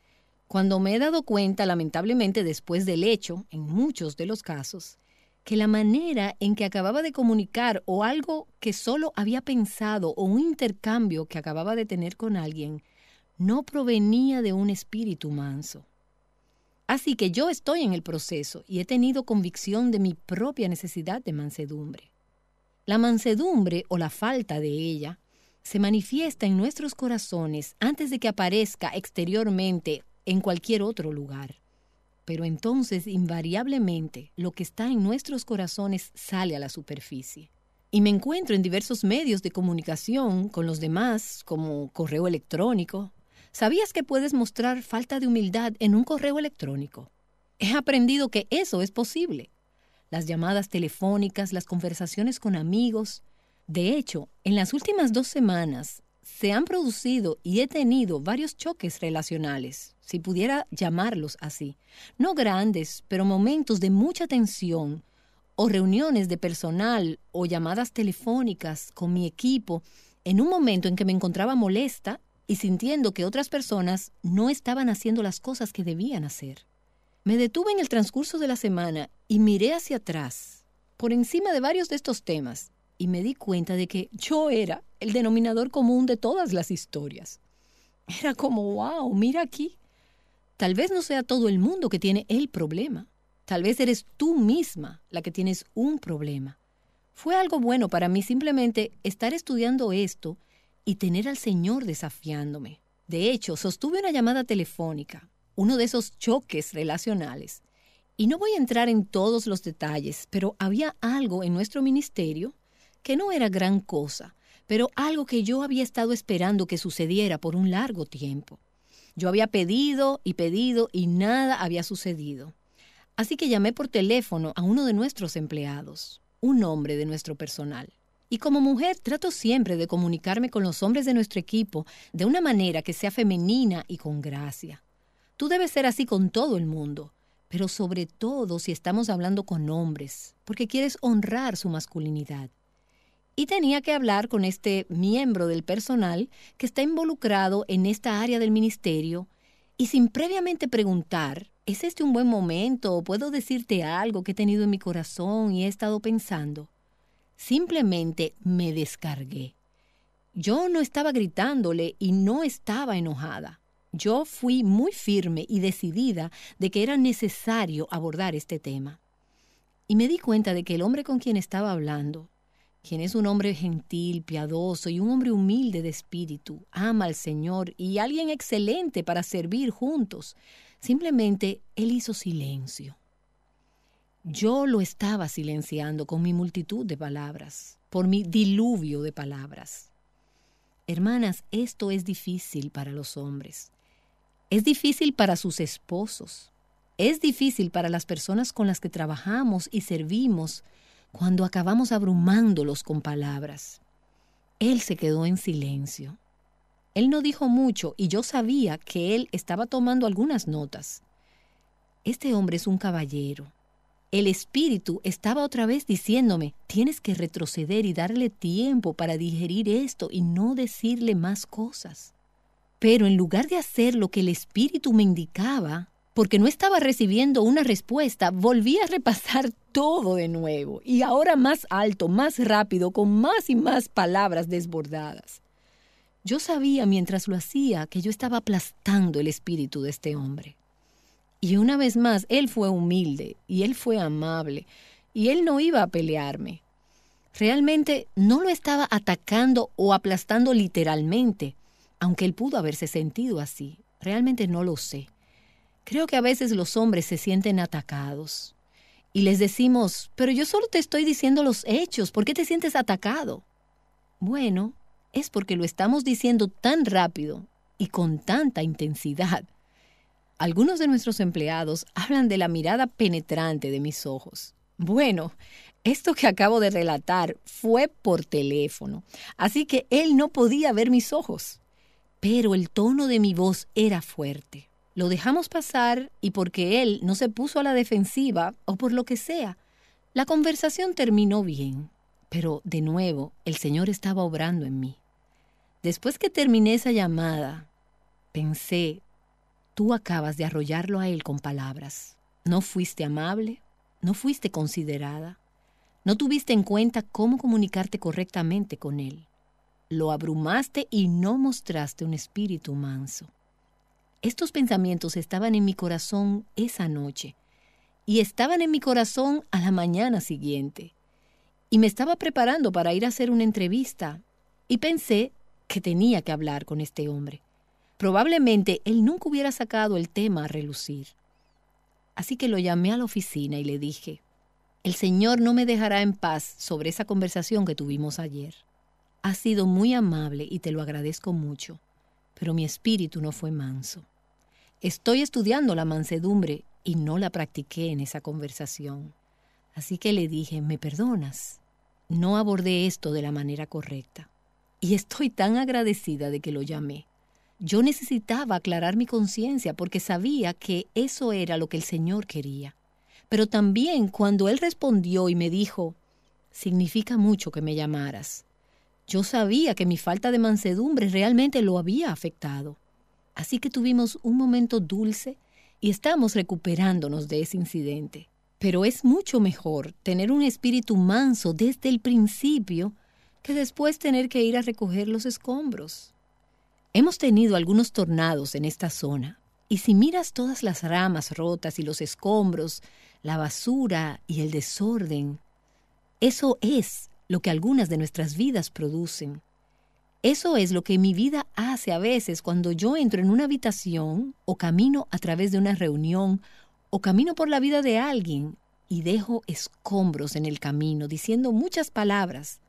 S7: cuando me he dado cuenta, lamentablemente después del hecho, en muchos de los casos, que la manera en que acababa de comunicar o algo que solo había pensado o un intercambio que acababa de tener con alguien no provenía de un espíritu manso. Así que yo estoy en el proceso y he tenido convicción de mi propia necesidad de mansedumbre. La mansedumbre o la falta de ella se manifiesta en nuestros corazones antes de que aparezca exteriormente en cualquier otro lugar. Pero entonces invariablemente lo que está en nuestros corazones sale a la superficie. Y me encuentro en diversos medios de comunicación con los demás, como correo electrónico. ¿Sabías que puedes mostrar falta de humildad en un correo electrónico? He aprendido que eso es posible. Las llamadas telefónicas, las conversaciones con amigos. De hecho, en las últimas dos semanas se han producido y he tenido varios choques relacionales, si pudiera llamarlos así. No grandes, pero momentos de mucha tensión, o reuniones de personal o llamadas telefónicas con mi equipo, en un momento en que me encontraba molesta y sintiendo que otras personas no estaban haciendo las cosas que debían hacer. Me detuve en el transcurso de la semana y miré hacia atrás, por encima de varios de estos temas, y me di cuenta de que yo era el denominador común de todas las historias. Era como, wow, mira aquí. Tal vez no sea todo el mundo que tiene el problema. Tal vez eres tú misma la que tienes un problema. Fue algo bueno para mí simplemente estar estudiando esto y tener al Señor desafiándome. De hecho, sostuve una llamada telefónica, uno de esos choques relacionales. Y no voy a entrar en todos los detalles, pero había algo en nuestro ministerio que no era gran cosa, pero algo que yo había estado esperando que sucediera por un largo tiempo. Yo había pedido y pedido y nada había sucedido. Así que llamé por teléfono a uno de nuestros empleados, un hombre de nuestro personal. Y como mujer trato siempre de comunicarme con los hombres de nuestro equipo de una manera que sea femenina y con gracia. Tú debes ser así con todo el mundo, pero sobre todo si estamos hablando con hombres, porque quieres honrar su masculinidad. Y tenía que hablar con este miembro del personal que está involucrado en esta área del ministerio y sin previamente preguntar, ¿es este un buen momento puedo decirte algo que he tenido en mi corazón y he estado pensando? Simplemente me descargué. Yo no estaba gritándole y no estaba enojada. Yo fui muy firme y decidida de que era necesario abordar este tema. Y me di cuenta de que el hombre con quien estaba hablando, quien es un hombre gentil, piadoso y un hombre humilde de espíritu, ama al Señor y alguien excelente para servir juntos, simplemente él hizo silencio. Yo lo estaba silenciando con mi multitud de palabras, por mi diluvio de palabras. Hermanas, esto es difícil para los hombres. Es difícil para sus esposos. Es difícil para las personas con las que trabajamos y servimos cuando acabamos abrumándolos con palabras. Él se quedó en silencio. Él no dijo mucho y yo sabía que él estaba tomando algunas notas. Este hombre es un caballero el espíritu estaba otra vez diciéndome, tienes que retroceder y darle tiempo para digerir esto y no decirle más cosas. Pero en lugar de hacer lo que el espíritu me indicaba, porque no estaba recibiendo una respuesta, volví a repasar todo de nuevo, y ahora más alto, más rápido, con más y más palabras desbordadas. Yo sabía mientras lo hacía que yo estaba aplastando el espíritu de este hombre. Y una vez más, él fue humilde y él fue amable y él no iba a pelearme. Realmente no lo estaba atacando o aplastando literalmente, aunque él pudo haberse sentido así. Realmente no lo sé. Creo que a veces los hombres se sienten atacados y les decimos, pero yo solo te estoy diciendo los hechos, ¿por qué te sientes atacado? Bueno, es porque lo estamos diciendo tan rápido y con tanta intensidad algunos de nuestros empleados hablan de la mirada penetrante de mis ojos. Bueno, esto que acabo de relatar fue por teléfono, así que él no podía ver mis ojos. Pero el tono de mi voz era fuerte. Lo dejamos pasar y porque él no se puso a la defensiva o por lo que sea, la conversación terminó bien. Pero de nuevo, el Señor estaba obrando en mí. Después que terminé esa llamada, pensé, Tú acabas de arrollarlo a él con palabras. No fuiste amable, no fuiste considerada, no tuviste en cuenta cómo comunicarte correctamente con él. Lo abrumaste y no mostraste un espíritu manso. Estos pensamientos estaban en mi corazón esa noche y estaban en mi corazón a la mañana siguiente. Y me estaba preparando para ir a hacer una entrevista y pensé que tenía que hablar con este hombre. Probablemente él nunca hubiera sacado el tema a relucir. Así que lo llamé a la oficina y le dije, el Señor no me dejará en paz sobre esa conversación que tuvimos ayer. Has sido muy amable y te lo agradezco mucho, pero mi espíritu no fue manso. Estoy estudiando la mansedumbre y no la practiqué en esa conversación. Así que le dije, ¿me perdonas? No abordé esto de la manera correcta. Y estoy tan agradecida de que lo llamé. Yo necesitaba aclarar mi conciencia porque sabía que eso era lo que el Señor quería. Pero también cuando Él respondió y me dijo, significa mucho que me llamaras. Yo sabía que mi falta de mansedumbre realmente lo había afectado. Así que tuvimos un momento dulce y estamos recuperándonos de ese incidente. Pero es mucho mejor tener un espíritu manso desde el principio que después tener que ir a recoger los escombros. Hemos tenido algunos tornados en esta zona, y si miras todas las ramas rotas y los escombros, la basura y el desorden, eso es lo que algunas de nuestras vidas producen. Eso es lo que mi vida hace a veces cuando yo entro en una habitación o camino a través de una reunión o camino por la vida de alguien y dejo escombros en el camino diciendo muchas palabras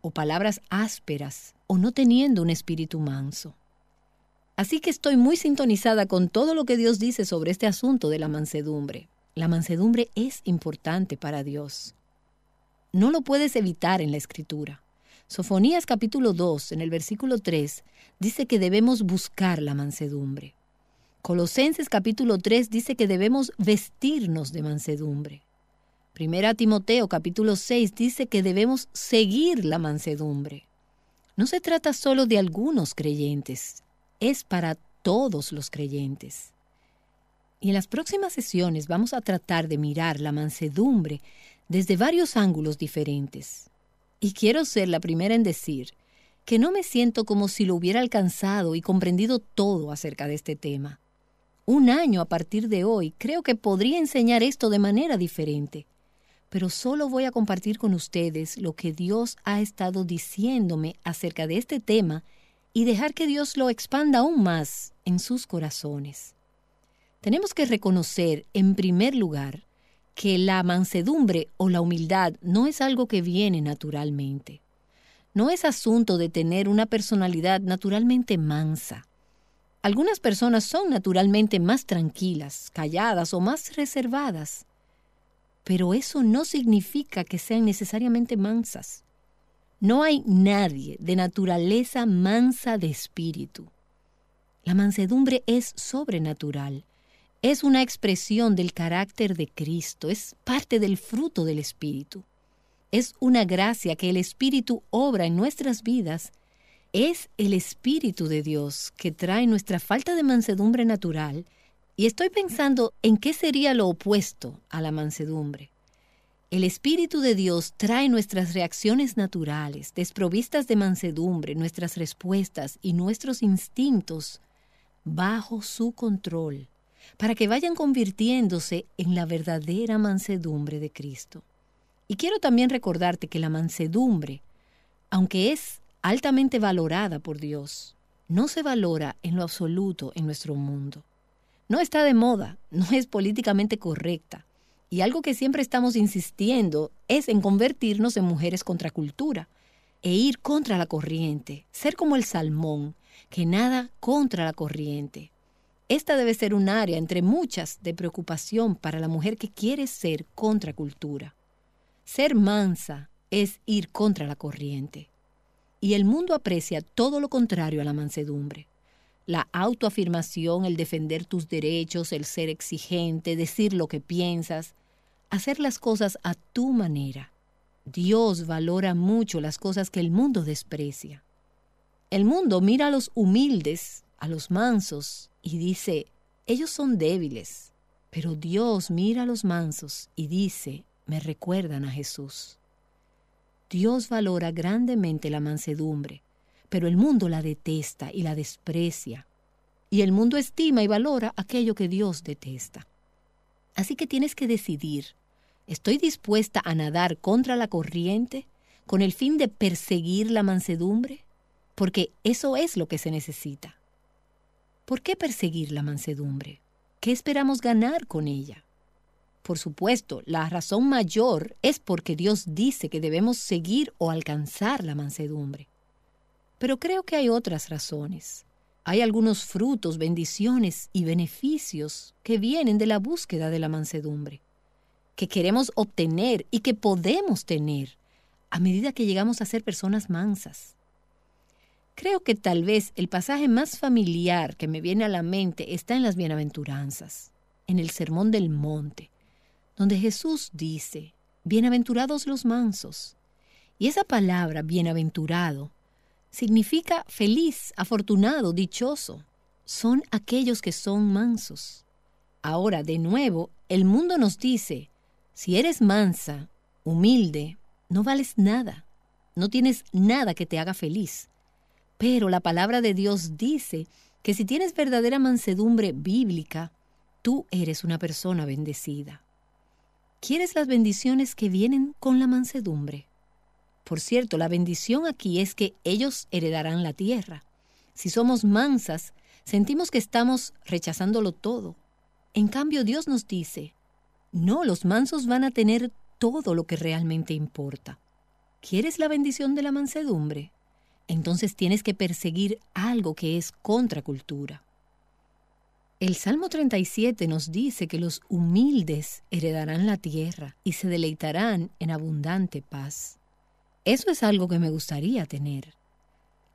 S7: o palabras ásperas o no teniendo un espíritu manso. Así que estoy muy sintonizada con todo lo que Dios dice sobre este asunto de la mansedumbre. La mansedumbre es importante para Dios. No lo puedes evitar en la escritura. Sofonías capítulo 2, en el versículo 3, dice que debemos buscar la mansedumbre. Colosenses capítulo 3 dice que debemos vestirnos de mansedumbre. Primera Timoteo capítulo 6 dice que debemos seguir la mansedumbre. No se trata solo de algunos creyentes, es para todos los creyentes. Y en las próximas sesiones vamos a tratar de mirar la mansedumbre desde varios ángulos diferentes. Y quiero ser la primera en decir que no me siento como si lo hubiera alcanzado y comprendido todo acerca de este tema. Un año a partir de hoy creo que podría enseñar esto de manera diferente, pero solo voy a compartir con ustedes lo que Dios ha estado diciéndome acerca de este tema y dejar que Dios lo expanda aún más en sus corazones. Tenemos que reconocer, en primer lugar, que la mansedumbre o la humildad no es algo que viene naturalmente. No es asunto de tener una personalidad naturalmente mansa. Algunas personas son naturalmente más tranquilas, calladas o más reservadas, pero eso no significa que sean necesariamente mansas. No hay nadie de naturaleza mansa de espíritu. La mansedumbre es sobrenatural es una expresión del carácter de Cristo, es parte del fruto del Espíritu. Es una gracia que el Espíritu obra en nuestras vidas. Es el Espíritu de Dios que trae nuestra falta de mansedumbre natural y estoy pensando en qué sería lo opuesto a la mansedumbre. El Espíritu de Dios trae nuestras reacciones naturales, desprovistas de mansedumbre, nuestras respuestas y nuestros instintos bajo su control para que vayan convirtiéndose en la verdadera mansedumbre de Cristo. Y quiero también recordarte que la mansedumbre, aunque es altamente valorada por Dios, no se valora en lo absoluto en nuestro mundo. No está de moda, no es políticamente correcta. Y algo que siempre estamos insistiendo es en convertirnos en mujeres contra cultura e ir contra la corriente, ser como el salmón, que nada contra la corriente, esta debe ser un área entre muchas de preocupación para la mujer que quiere ser contracultura. Ser mansa es ir contra la corriente. Y el mundo aprecia todo lo contrario a la mansedumbre. La autoafirmación, el defender tus derechos, el ser exigente, decir lo que piensas, hacer las cosas a tu manera. Dios valora mucho las cosas que el mundo desprecia. El mundo mira a los humildes, a los mansos, y dice, ellos son débiles, pero Dios mira a los mansos y dice, me recuerdan a Jesús. Dios valora grandemente la mansedumbre, pero el mundo la detesta y la desprecia. Y el mundo estima y valora aquello que Dios detesta. Así que tienes que decidir, ¿estoy dispuesta a nadar contra la corriente con el fin de perseguir la mansedumbre? Porque eso es lo que se necesita. ¿Por qué perseguir la mansedumbre? ¿Qué esperamos ganar con ella? Por supuesto, la razón mayor es porque Dios dice que debemos seguir o alcanzar la mansedumbre. Pero creo que hay otras razones. Hay algunos frutos, bendiciones y beneficios que vienen de la búsqueda de la mansedumbre, que queremos obtener y que podemos tener a medida que llegamos a ser personas mansas. Creo que tal vez el pasaje más familiar que me viene a la mente está en las bienaventuranzas, en el Sermón del Monte, donde Jesús dice, Bienaventurados los mansos. Y esa palabra, bienaventurado, significa feliz, afortunado, dichoso. Son aquellos que son mansos. Ahora, de nuevo, el mundo nos dice, si eres mansa, humilde, no vales nada, no tienes nada que te haga feliz. Pero la palabra de Dios dice que si tienes verdadera mansedumbre bíblica, tú eres una persona bendecida. ¿Quieres las bendiciones que vienen con la mansedumbre? Por cierto, la bendición aquí es que ellos heredarán la tierra. Si somos mansas, sentimos que estamos rechazándolo todo. En cambio, Dios nos dice, no, los mansos van a tener todo lo que realmente importa. ¿Quieres la bendición de la mansedumbre? Entonces tienes que perseguir algo que es contracultura. El Salmo 37 nos dice que los humildes heredarán la tierra y se deleitarán en abundante paz. Eso es algo que me gustaría tener.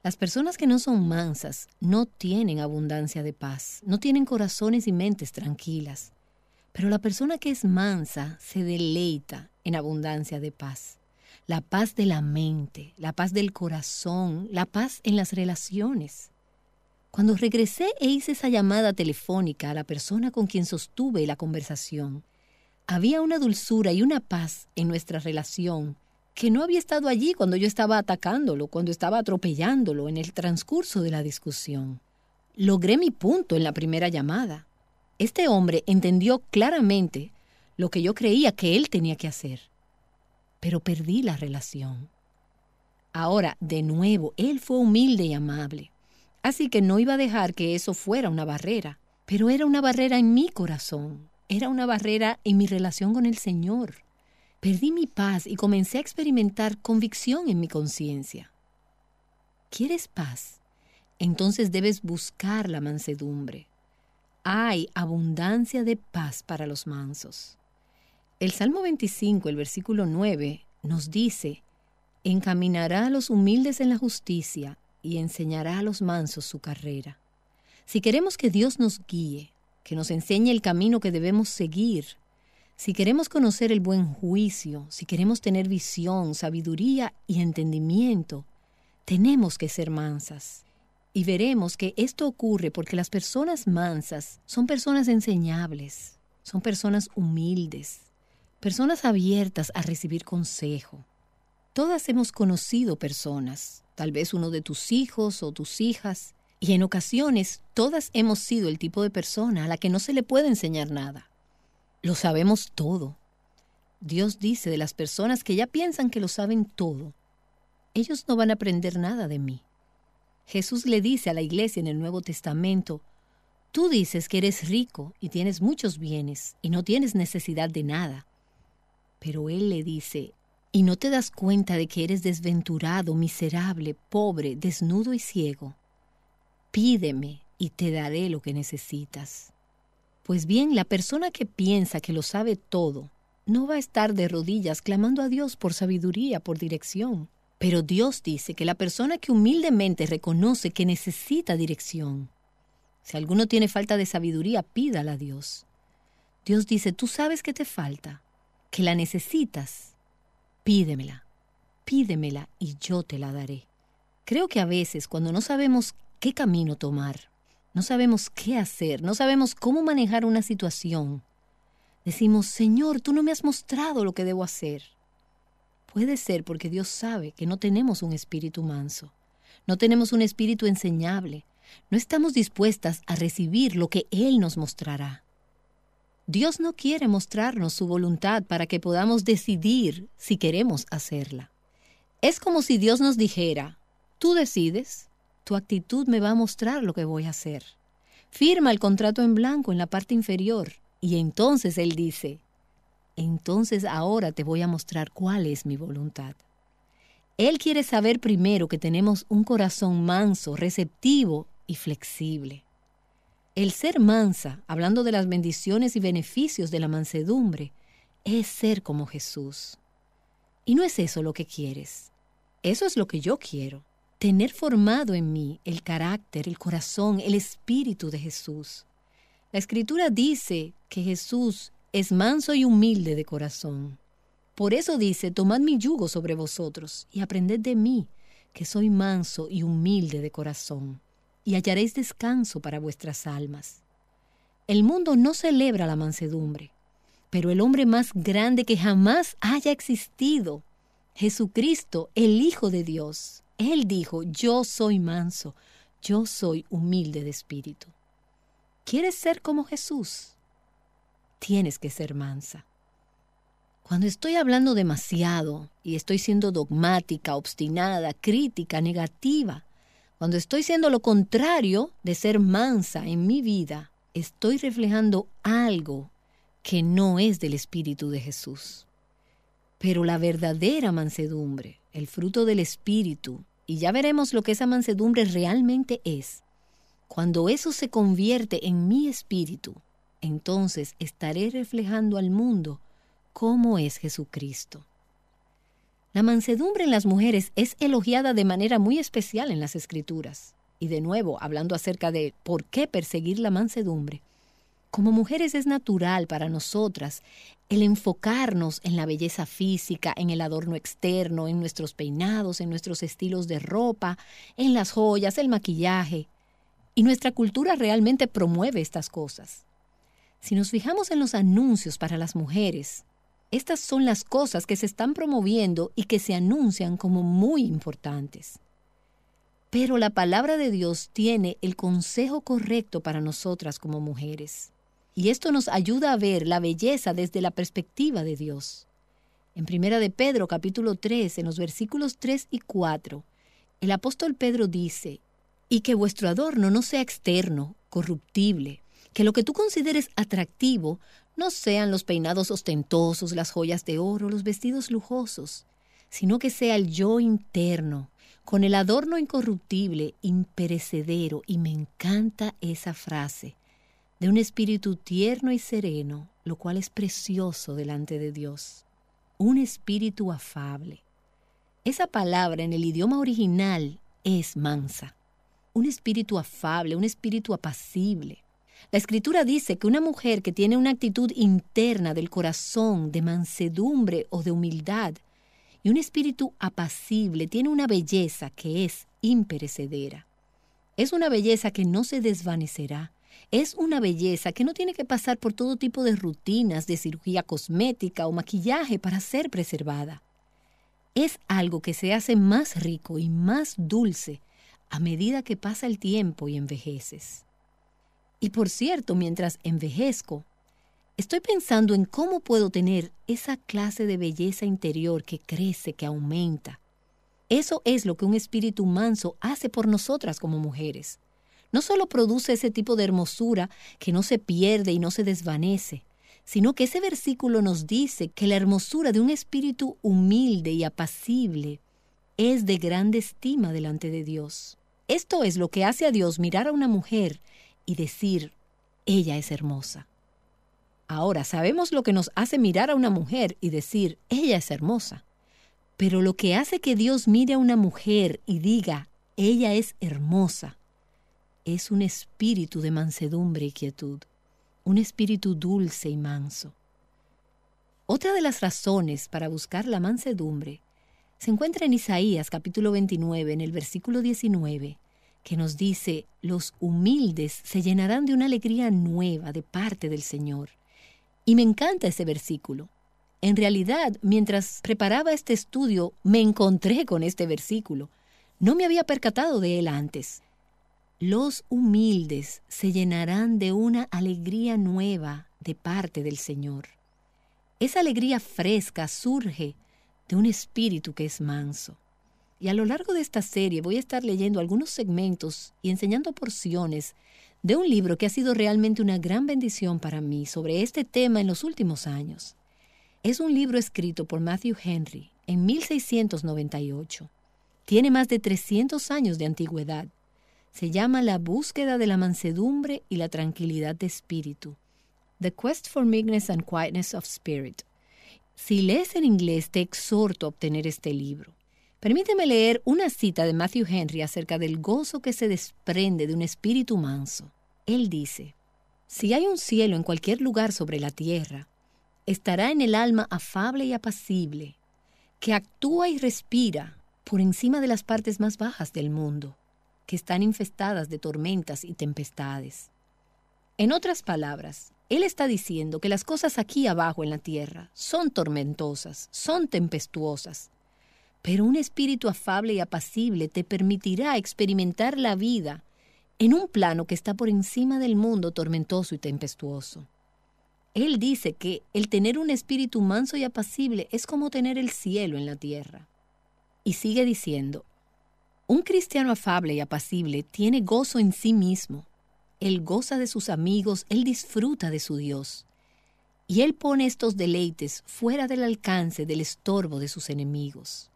S7: Las personas que no son mansas no tienen abundancia de paz, no tienen corazones y mentes tranquilas. Pero la persona que es mansa se deleita en abundancia de paz. La paz de la mente, la paz del corazón, la paz en las relaciones. Cuando regresé e hice esa llamada telefónica a la persona con quien sostuve la conversación, había una dulzura y una paz en nuestra relación que no había estado allí cuando yo estaba atacándolo, cuando estaba atropellándolo en el transcurso de la discusión. Logré mi punto en la primera llamada. Este hombre entendió claramente lo que yo creía que él tenía que hacer, pero perdí la relación. Ahora, de nuevo, él fue humilde y amable, así que no iba a dejar que eso fuera una barrera, pero era una barrera en mi corazón, era una barrera en mi relación con el Señor. Perdí mi paz y comencé a experimentar convicción en mi conciencia. ¿Quieres paz? Entonces debes buscar la mansedumbre hay abundancia de paz para los mansos. El Salmo 25, el versículo 9, nos dice, encaminará a los humildes en la justicia y enseñará a los mansos su carrera. Si queremos que Dios nos guíe, que nos enseñe el camino que debemos seguir, si queremos conocer el buen juicio, si queremos tener visión, sabiduría y entendimiento, tenemos que ser mansas. Y veremos que esto ocurre porque las personas mansas son personas enseñables, son personas humildes, personas abiertas a recibir consejo. Todas hemos conocido personas, tal vez uno de tus hijos o tus hijas, y en ocasiones todas hemos sido el tipo de persona a la que no se le puede enseñar nada. Lo sabemos todo. Dios dice de las personas que ya piensan que lo saben todo, ellos no van a aprender nada de mí. Jesús le dice a la iglesia en el Nuevo Testamento, Tú dices que eres rico y tienes muchos bienes y no tienes necesidad de nada. Pero Él le dice, ¿y no te das cuenta de que eres desventurado, miserable, pobre, desnudo y ciego? Pídeme y te daré lo que necesitas. Pues bien, la persona que piensa que lo sabe todo, no va a estar de rodillas clamando a Dios por sabiduría, por dirección. Pero Dios dice que la persona que humildemente reconoce que necesita dirección, si alguno tiene falta de sabiduría, pídala a Dios. Dios dice, tú sabes que te falta, que la necesitas, pídemela, pídemela y yo te la daré. Creo que a veces cuando no sabemos qué camino tomar, no sabemos qué hacer, no sabemos cómo manejar una situación, decimos, Señor, tú no me has mostrado lo que debo hacer. Puede ser porque Dios sabe que no tenemos un espíritu manso, no tenemos un espíritu enseñable, no estamos dispuestas a recibir lo que Él nos mostrará. Dios no quiere mostrarnos su voluntad para que podamos decidir si queremos hacerla. Es como si Dios nos dijera, tú decides, tu actitud me va a mostrar lo que voy a hacer. Firma el contrato en blanco en la parte inferior y entonces Él dice, entonces ahora te voy a mostrar cuál es mi voluntad. Él quiere saber primero que tenemos un corazón manso, receptivo y flexible. El ser mansa, hablando de las bendiciones y beneficios de la mansedumbre, es ser como Jesús. Y no es eso lo que quieres. Eso es lo que yo quiero. Tener formado en mí el carácter, el corazón, el espíritu de Jesús. La escritura dice que Jesús es manso y humilde de corazón. Por eso dice, tomad mi yugo sobre vosotros y aprended de mí, que soy manso y humilde de corazón, y hallaréis descanso para vuestras almas. El mundo no celebra la mansedumbre, pero el hombre más grande que jamás haya existido, Jesucristo, el Hijo de Dios, Él dijo, yo soy manso, yo soy humilde de espíritu. ¿Quieres ser como Jesús? Tienes que ser mansa. Cuando estoy hablando demasiado y estoy siendo dogmática, obstinada, crítica, negativa, cuando estoy siendo lo contrario de ser mansa en mi vida, estoy reflejando algo que no es del Espíritu de Jesús. Pero la verdadera mansedumbre, el fruto del Espíritu, y ya veremos lo que esa mansedumbre realmente es, cuando eso se convierte en mi espíritu, entonces estaré reflejando al mundo cómo es Jesucristo. La mansedumbre en las mujeres es elogiada de manera muy especial en las Escrituras. Y de nuevo, hablando acerca de por qué perseguir la mansedumbre. Como mujeres es natural para nosotras el enfocarnos en la belleza física, en el adorno externo, en nuestros peinados, en nuestros estilos de ropa, en las joyas, el maquillaje. Y nuestra cultura realmente promueve estas cosas. Si nos fijamos en los anuncios para las mujeres, estas son las cosas que se están promoviendo y que se anuncian como muy importantes. Pero la palabra de Dios tiene el consejo correcto para nosotras como mujeres. Y esto nos ayuda a ver la belleza desde la perspectiva de Dios. En Primera de Pedro capítulo 3, en los versículos 3 y 4, el apóstol Pedro dice, y que vuestro adorno no sea externo, corruptible, que lo que tú consideres atractivo no sean los peinados ostentosos, las joyas de oro, los vestidos lujosos, sino que sea el yo interno, con el adorno incorruptible, imperecedero, y me encanta esa frase, de un espíritu tierno y sereno, lo cual es precioso delante de Dios. Un espíritu afable. Esa palabra en el idioma original es mansa. Un espíritu afable, un espíritu apacible. La escritura dice que una mujer que tiene una actitud interna del corazón, de mansedumbre o de humildad, y un espíritu apacible, tiene una belleza que es imperecedera. Es una belleza que no se desvanecerá. Es una belleza que no tiene que pasar por todo tipo de rutinas de cirugía cosmética o maquillaje para ser preservada. Es algo que se hace más rico y más dulce a medida que pasa el tiempo y envejeces. Y por cierto, mientras envejezco, estoy pensando en cómo puedo tener esa clase de belleza interior que crece, que aumenta. Eso es lo que un espíritu manso hace por nosotras como mujeres. No solo produce ese tipo de hermosura que no se pierde y no se desvanece, sino que ese versículo nos dice que la hermosura de un espíritu humilde y apacible es de grande estima delante de Dios. Esto es lo que hace a Dios mirar a una mujer y decir, ella es hermosa. Ahora, sabemos lo que nos hace mirar a una mujer y decir, ella es hermosa. Pero lo que hace que Dios mire a una mujer y diga, ella es hermosa, es un espíritu de mansedumbre y quietud, un espíritu dulce y manso. Otra de las razones para buscar la mansedumbre se encuentra en Isaías capítulo 29, en el versículo 19, que nos dice, los humildes se llenarán de una alegría nueva de parte del Señor. Y me encanta ese versículo. En realidad, mientras preparaba este estudio, me encontré con este versículo. No me había percatado de él antes. Los humildes se llenarán de una alegría nueva de parte del Señor. Esa alegría fresca surge de un espíritu que es manso. Y a lo largo de esta serie voy a estar leyendo algunos segmentos y enseñando porciones de un libro que ha sido realmente una gran bendición para mí sobre este tema en los últimos años. Es un libro escrito por Matthew Henry en 1698. Tiene más de 300 años de antigüedad. Se llama La búsqueda de la mansedumbre y la tranquilidad de espíritu. The Quest for Meekness and Quietness of Spirit. Si lees en inglés, te exhorto a obtener este libro. Permíteme leer una cita de Matthew Henry acerca del gozo que se desprende de un espíritu manso. Él dice, Si hay un cielo en cualquier lugar sobre la tierra, estará en el alma afable y apacible, que actúa y respira por encima de las partes más bajas del mundo, que están infestadas de tormentas y tempestades. En otras palabras, Él está diciendo que las cosas aquí abajo en la tierra son tormentosas, son tempestuosas, pero un espíritu afable y apacible te permitirá experimentar la vida en un plano que está por encima del mundo tormentoso y tempestuoso. Él dice que el tener un espíritu manso y apacible es como tener el cielo en la tierra. Y sigue diciendo, un cristiano afable y apacible tiene gozo en sí mismo. Él goza de sus amigos, él disfruta de su Dios. Y él pone estos deleites fuera del alcance del estorbo de sus enemigos.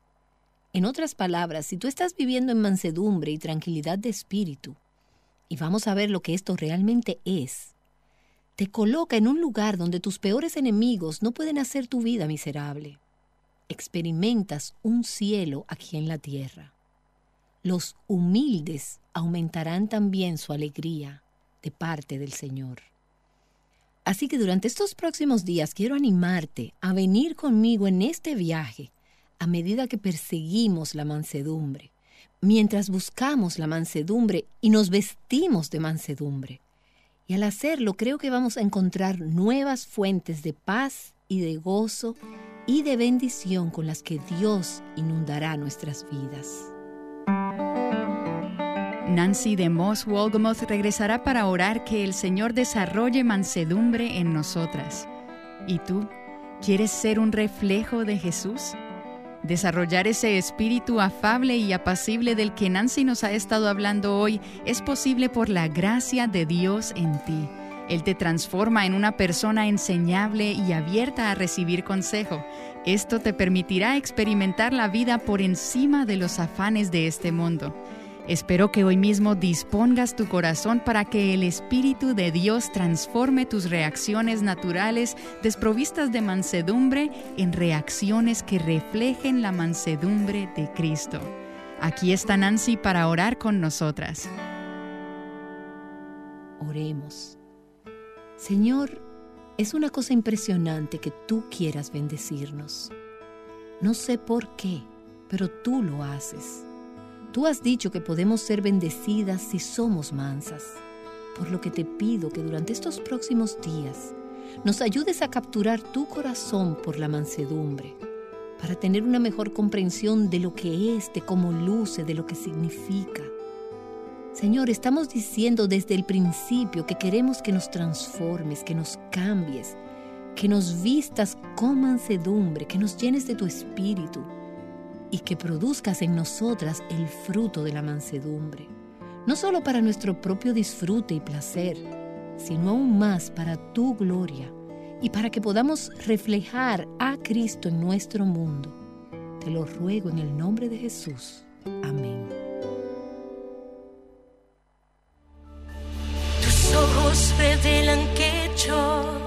S7: En otras palabras, si tú estás viviendo en mansedumbre y tranquilidad de espíritu, y vamos a ver lo que esto realmente es, te coloca en un lugar donde tus peores enemigos no pueden hacer tu vida miserable. Experimentas un cielo aquí en la tierra. Los humildes aumentarán también su alegría de parte del Señor. Así que durante estos próximos días quiero animarte a venir conmigo en este viaje a medida que perseguimos la mansedumbre, mientras buscamos la mansedumbre y nos vestimos de mansedumbre. Y al hacerlo creo que vamos a encontrar nuevas fuentes de paz y de gozo y de bendición con las que Dios inundará nuestras vidas.
S6: Nancy de Moss Wolgamoth regresará para orar que el Señor desarrolle mansedumbre en nosotras. ¿Y tú? ¿Quieres ser un reflejo de Jesús? Desarrollar ese espíritu afable y apacible del que Nancy nos ha estado hablando hoy es posible por la gracia de Dios en ti. Él te transforma en una persona enseñable y abierta a recibir consejo. Esto te permitirá experimentar la vida por encima de los afanes de este mundo. Espero que hoy mismo dispongas tu corazón para que el Espíritu de Dios transforme tus reacciones naturales desprovistas de mansedumbre en reacciones que reflejen la mansedumbre de Cristo. Aquí está Nancy para orar con nosotras.
S7: Oremos. Señor, es una cosa impresionante que tú quieras bendecirnos. No sé por qué, pero tú lo haces. Tú has dicho que podemos ser bendecidas si somos mansas, por lo que te pido que durante estos próximos días nos ayudes a capturar tu corazón por la mansedumbre, para tener una mejor comprensión de lo que es, de cómo luce, de lo que significa. Señor, estamos diciendo desde el principio que queremos que nos transformes, que nos cambies, que nos vistas con mansedumbre, que nos llenes de tu espíritu y que produzcas en nosotras el fruto de la mansedumbre, no solo para nuestro propio disfrute y placer, sino aún más para tu gloria y para que podamos reflejar a Cristo en nuestro mundo. Te lo ruego en el nombre de Jesús. Amén.
S8: Tus ojos revelan que yo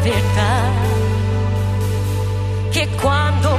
S8: sola verdad que cuando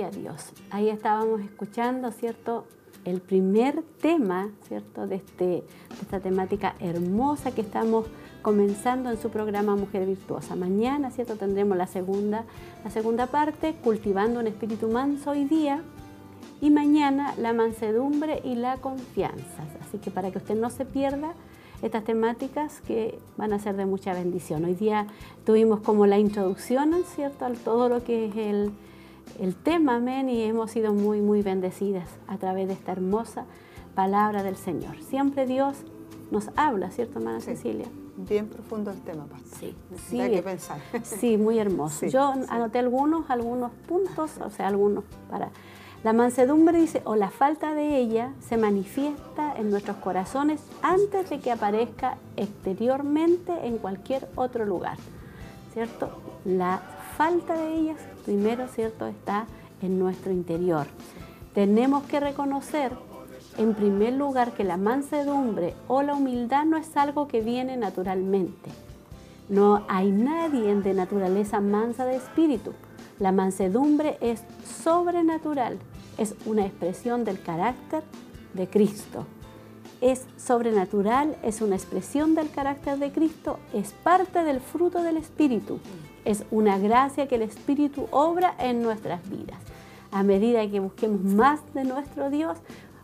S1: Gloria Dios. Ahí estábamos escuchando, ¿cierto? El primer tema, ¿cierto? De, este, de esta temática hermosa que estamos comenzando en su programa Mujer Virtuosa. Mañana, ¿cierto? Tendremos la segunda, la segunda parte, cultivando un espíritu manso hoy día. Y mañana la mansedumbre y la confianza. Así que para que usted no se pierda estas temáticas que van a ser de mucha bendición. Hoy día tuvimos como la introducción, ¿cierto? A todo lo que es el, el tema, amén, y hemos sido muy, muy bendecidas a través de esta hermosa palabra del Señor. Siempre Dios nos habla, ¿cierto, hermana
S2: Sí.
S1: Cecilia?
S2: Bien profundo el tema, Pastor.
S1: Sí, sí,
S2: que pensar.
S1: sí, muy hermoso.
S2: Sí,
S1: Yo
S2: sí.
S1: anoté algunos, algunos puntos, o sea, algunos para... La mansedumbre dice, o la falta de ella se manifiesta en nuestros corazones antes de que aparezca exteriormente en cualquier otro lugar, ¿cierto? La falta de ellas, primero, ¿cierto?, está en nuestro interior. Tenemos que reconocer, en primer lugar, que la mansedumbre o la humildad no es algo que viene naturalmente. No hay nadie de naturaleza mansa de espíritu. La mansedumbre es sobrenatural, es una expresión del carácter de Cristo. Es sobrenatural, es una expresión del carácter de Cristo, es parte del fruto del Espíritu, es una gracia que el Espíritu obra en nuestras vidas. A medida que busquemos más de nuestro Dios,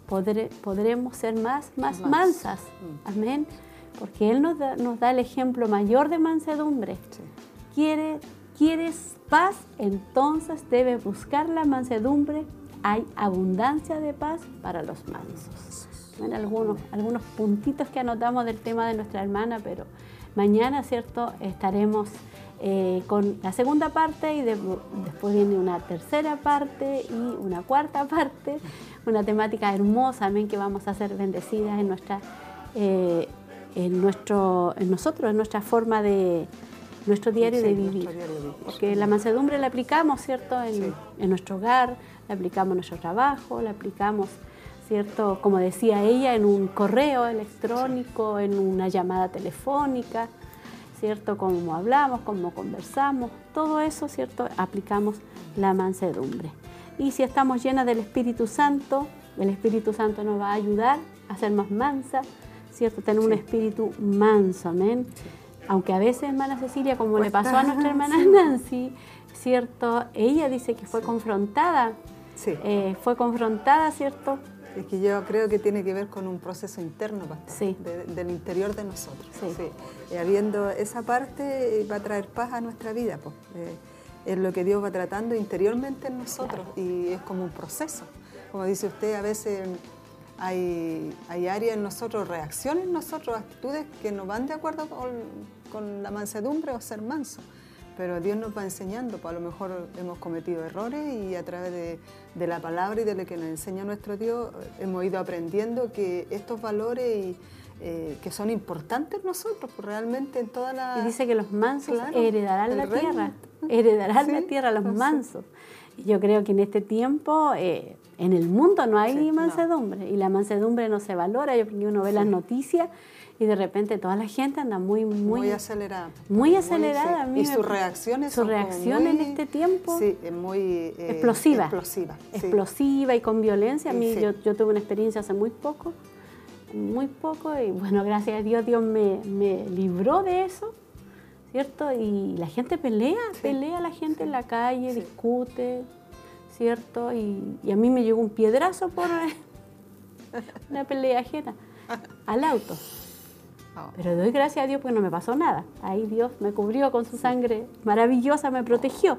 S1: podré- podremos ser más, más
S2: Más.
S1: mansas. Amén. Porque Él nos da, nos da el ejemplo mayor de mansedumbre.
S2: Sí.
S1: Quiere, ¿Quieres paz? Entonces debes buscar la mansedumbre. Hay abundancia de paz para los mansos. Bueno, algunos, algunos puntitos que anotamos del tema de nuestra hermana, pero mañana, ¿cierto? Estaremos eh, con la segunda parte y de- después viene una tercera parte y una cuarta parte, una temática hermosa, amén, que vamos a ser bendecidas en nuestra, eh, en nuestro, en nosotros, en nuestra forma de nuestro diario
S2: Sí,
S1: de
S2: nuestro
S1: vivir.
S2: diario de vivir.
S1: Porque la mansedumbre la aplicamos, ¿cierto? En,
S2: Sí.
S1: en nuestro hogar, la aplicamos en nuestro trabajo, la aplicamos, ¿cierto? Como decía ella, en un correo electrónico, en una llamada telefónica, ¿cierto? Como hablamos, como conversamos, todo eso, ¿cierto? Aplicamos la mansedumbre. Y si estamos llenas del Espíritu Santo, el Espíritu Santo nos va a ayudar a ser más mansa, ¿cierto? Tener un espíritu manso, amén. Aunque a veces, hermana Cecilia, como le pasó a nuestra hermana
S2: sí.
S1: Nancy, ¿cierto? Ella dice que fue confrontada, eh, fue confrontada, ¿cierto?
S2: Es que yo creo que tiene que ver con un proceso interno, pastor,
S1: Sí.
S2: de- del interior de nosotros.
S1: Sí.
S2: Y habiendo esa parte, eh, va a traer paz a nuestra vida. pues. Eh, es lo que Dios va tratando interiormente en nosotros y es como un proceso. Como dice usted, a veces hay, hay áreas en nosotros, reacciones en nosotros, actitudes que no van de acuerdo con, con la mansedumbre o ser manso. pero Dios nos va enseñando, pues a lo mejor hemos cometido errores y a través de, de la palabra y de lo que nos enseña nuestro Dios hemos ido aprendiendo que estos valores y, eh, que son importantes nosotros, pues realmente en toda la...
S1: Y dice que los mansos
S2: Claro,
S1: heredarán la
S2: reino.
S1: tierra, heredarán la
S2: Sí,
S1: tierra, los mansos. Yo creo que en este tiempo, eh, en el mundo no hay
S2: Sí, no.
S1: mansedumbre, y la mansedumbre no se valora, yo uno ve las noticias y de repente toda la gente anda muy, muy...
S2: muy, acelerada.
S1: muy acelerada,
S2: sí.
S1: a mí
S2: Y sus reacciones
S1: su reacción en
S2: muy-
S1: este tiempo
S2: Sí, es muy... eh,
S1: explosiva.
S2: Explosiva, sí.
S1: explosiva y con violencia. A mí
S2: Sí.
S1: yo, yo tuve una experiencia hace muy poco, muy poco, y bueno, gracias a Dios Dios me, me libró de eso, ¿cierto? Y la gente pelea, pelea la gente en la calle, discute, ¿cierto? Y, y a mí me llegó un piedrazo por eh, una pelea ajena al auto.
S2: Oh.
S1: Pero doy gracias a Dios porque no me pasó nada. Ahí Dios me cubrió con su sangre maravillosa, me protegió.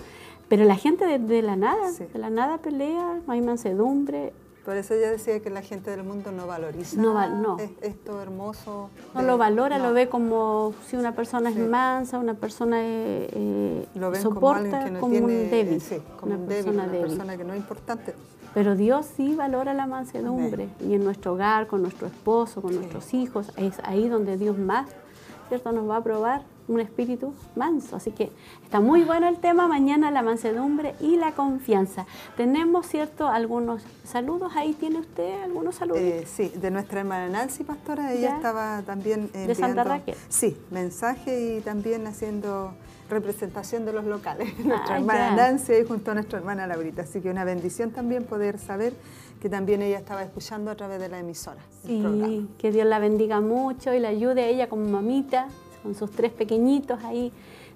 S1: Pero la gente de, de la nada,
S2: Sí.
S1: de la nada pelea, no hay mansedumbre,
S2: Por eso ella decía que la gente del mundo no valoriza
S1: No val- no.
S2: es- esto hermoso.
S1: no lo valora,
S2: no.
S1: lo ve como si una persona
S2: Sí.
S1: es mansa, una persona eh, eh,
S2: Lo ven como
S1: soporta como
S2: tiene,
S1: un débil,
S2: sí, como
S1: una
S2: un débil,
S1: persona
S2: una
S1: débil.
S2: persona que no es importante.
S1: Pero Dios sí valora la mansedumbre y en nuestro hogar, con nuestro esposo, con
S2: Sí.
S1: nuestros hijos, es ahí donde Dios más, ¿cierto? Nos va a probar un espíritu manso. Así que está muy bueno el tema, mañana la mansedumbre y la confianza. Tenemos, ¿cierto? Algunos saludos, ahí tiene usted algunos saludos.
S2: Eh, sí, de nuestra hermana Nancy, pastora, ella
S1: Ya.
S2: estaba también
S1: De Santa
S2: enviando-
S1: Raquel.
S2: Sí, mensaje y también haciendo representación de los locales. Nuestra
S1: Ah,
S2: hermana
S1: ya.
S2: Nancy ahí junto a nuestra hermana Laurita. Así que una bendición también poder saber que también ella estaba escuchando a través de la emisora.
S1: Sí, que Dios la bendiga mucho y la ayude a ella como mamita, con sus tres pequeñitos ahí,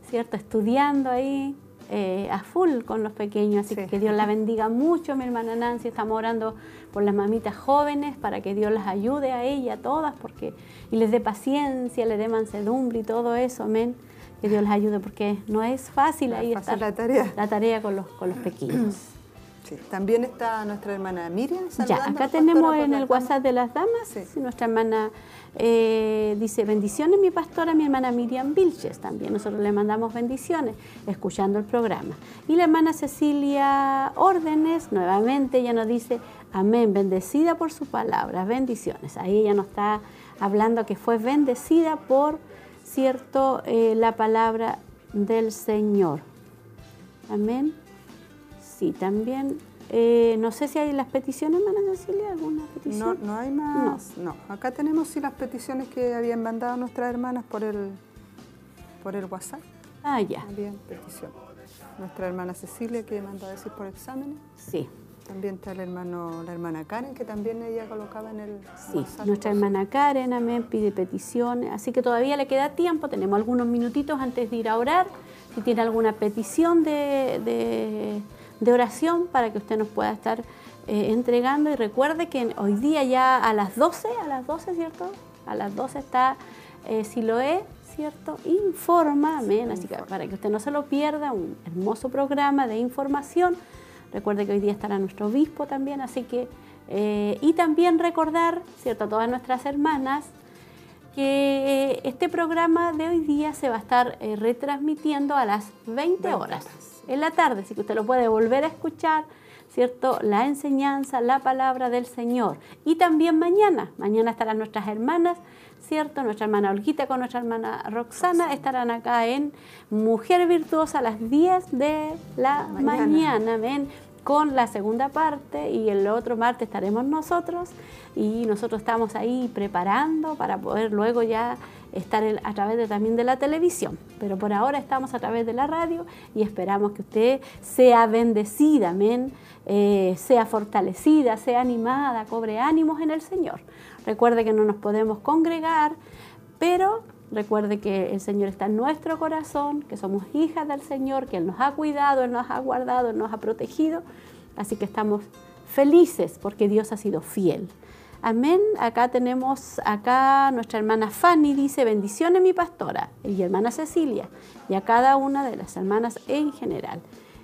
S1: ¿cierto? Estudiando ahí eh, a full con los pequeños. Así
S2: Sí.
S1: que Dios la bendiga mucho, mi hermana Nancy. Estamos orando por las mamitas jóvenes para que Dios las ayude a ella, a todas, porque y les dé paciencia, les dé mansedumbre y todo eso, amén. Que Dios las ayude porque no es fácil
S2: No es
S1: ahí
S2: fácil
S1: estar
S2: la tarea.
S1: la tarea con los, con los pequeños.
S2: Sí, También está nuestra hermana Miriam.
S1: Ya, acá tenemos en el. WhatsApp de las damas,
S2: sí,
S1: nuestra hermana eh, dice bendiciones mi pastora, mi hermana Miriam Vilches también. Nosotros le mandamos bendiciones escuchando el programa. Y la hermana Cecilia Órdenes, nuevamente ella nos dice amén, bendecida por su palabra, bendiciones. Ahí ella nos está hablando que fue bendecida por, cierto, eh, la palabra del Señor. Amén. Sí, también. eh, no sé si hay las peticiones, hermana Cecilia, alguna
S2: No,
S1: petición.
S2: no hay más. No. acá tenemos sí las peticiones que habían mandado nuestras hermanas por el, por el WhatsApp.
S1: Ah, ya.
S2: Habían petición. Nuestra hermana Cecilia que mandó a decir por exámenes.
S1: Sí,
S2: También está el hermano, la hermana Karen que también ella colocaba en el
S1: sí.
S2: WhatsApp.
S1: Nuestra hermana Karen, amén, pide peticiones. Así que todavía le queda tiempo. Tenemos algunos minutitos antes de ir a orar. Si tiene alguna petición de, de- de oración para que usted nos pueda estar eh, entregando. Y recuerde que hoy día ya a las 12, a las 12, ¿cierto? A las 12 está eh, Siloé, ¿cierto? Informa, amén. Así que para que usted no se lo pierda, un hermoso programa de información. Recuerde que hoy día estará nuestro obispo también, así que, eh, y también recordar, ¿cierto? A todas nuestras hermanas que este programa de hoy día se va a estar eh, retransmitiendo a las 20 horas en la tarde, así que usted lo puede volver a escuchar, ¿cierto? La enseñanza, la palabra del Señor. Y también mañana, mañana estarán nuestras hermanas, ¿cierto? Nuestra hermana Olguita con nuestra hermana Roxana estarán acá en Mujer Virtuosa a las 10 de la
S2: Mañana.
S1: mañana, amén con la segunda parte y el otro martes estaremos nosotros y nosotros estamos ahí preparando para poder luego ya estar a través de, también de la televisión. Pero por ahora estamos a través de la radio y esperamos que usted sea bendecida, amén, eh, sea fortalecida, sea animada, cobre ánimos en el Señor. Recuerde que no nos podemos congregar, pero recuerde que el Señor está en nuestro corazón, que somos hijas del Señor, que Él nos ha cuidado, Él nos ha guardado, Él nos ha protegido. Así que estamos felices porque Dios ha sido fiel. Amén. Acá tenemos, acá nuestra hermana Fanny dice, bendiciones mi pastora, y hermana Cecilia, y a cada una de las hermanas en general.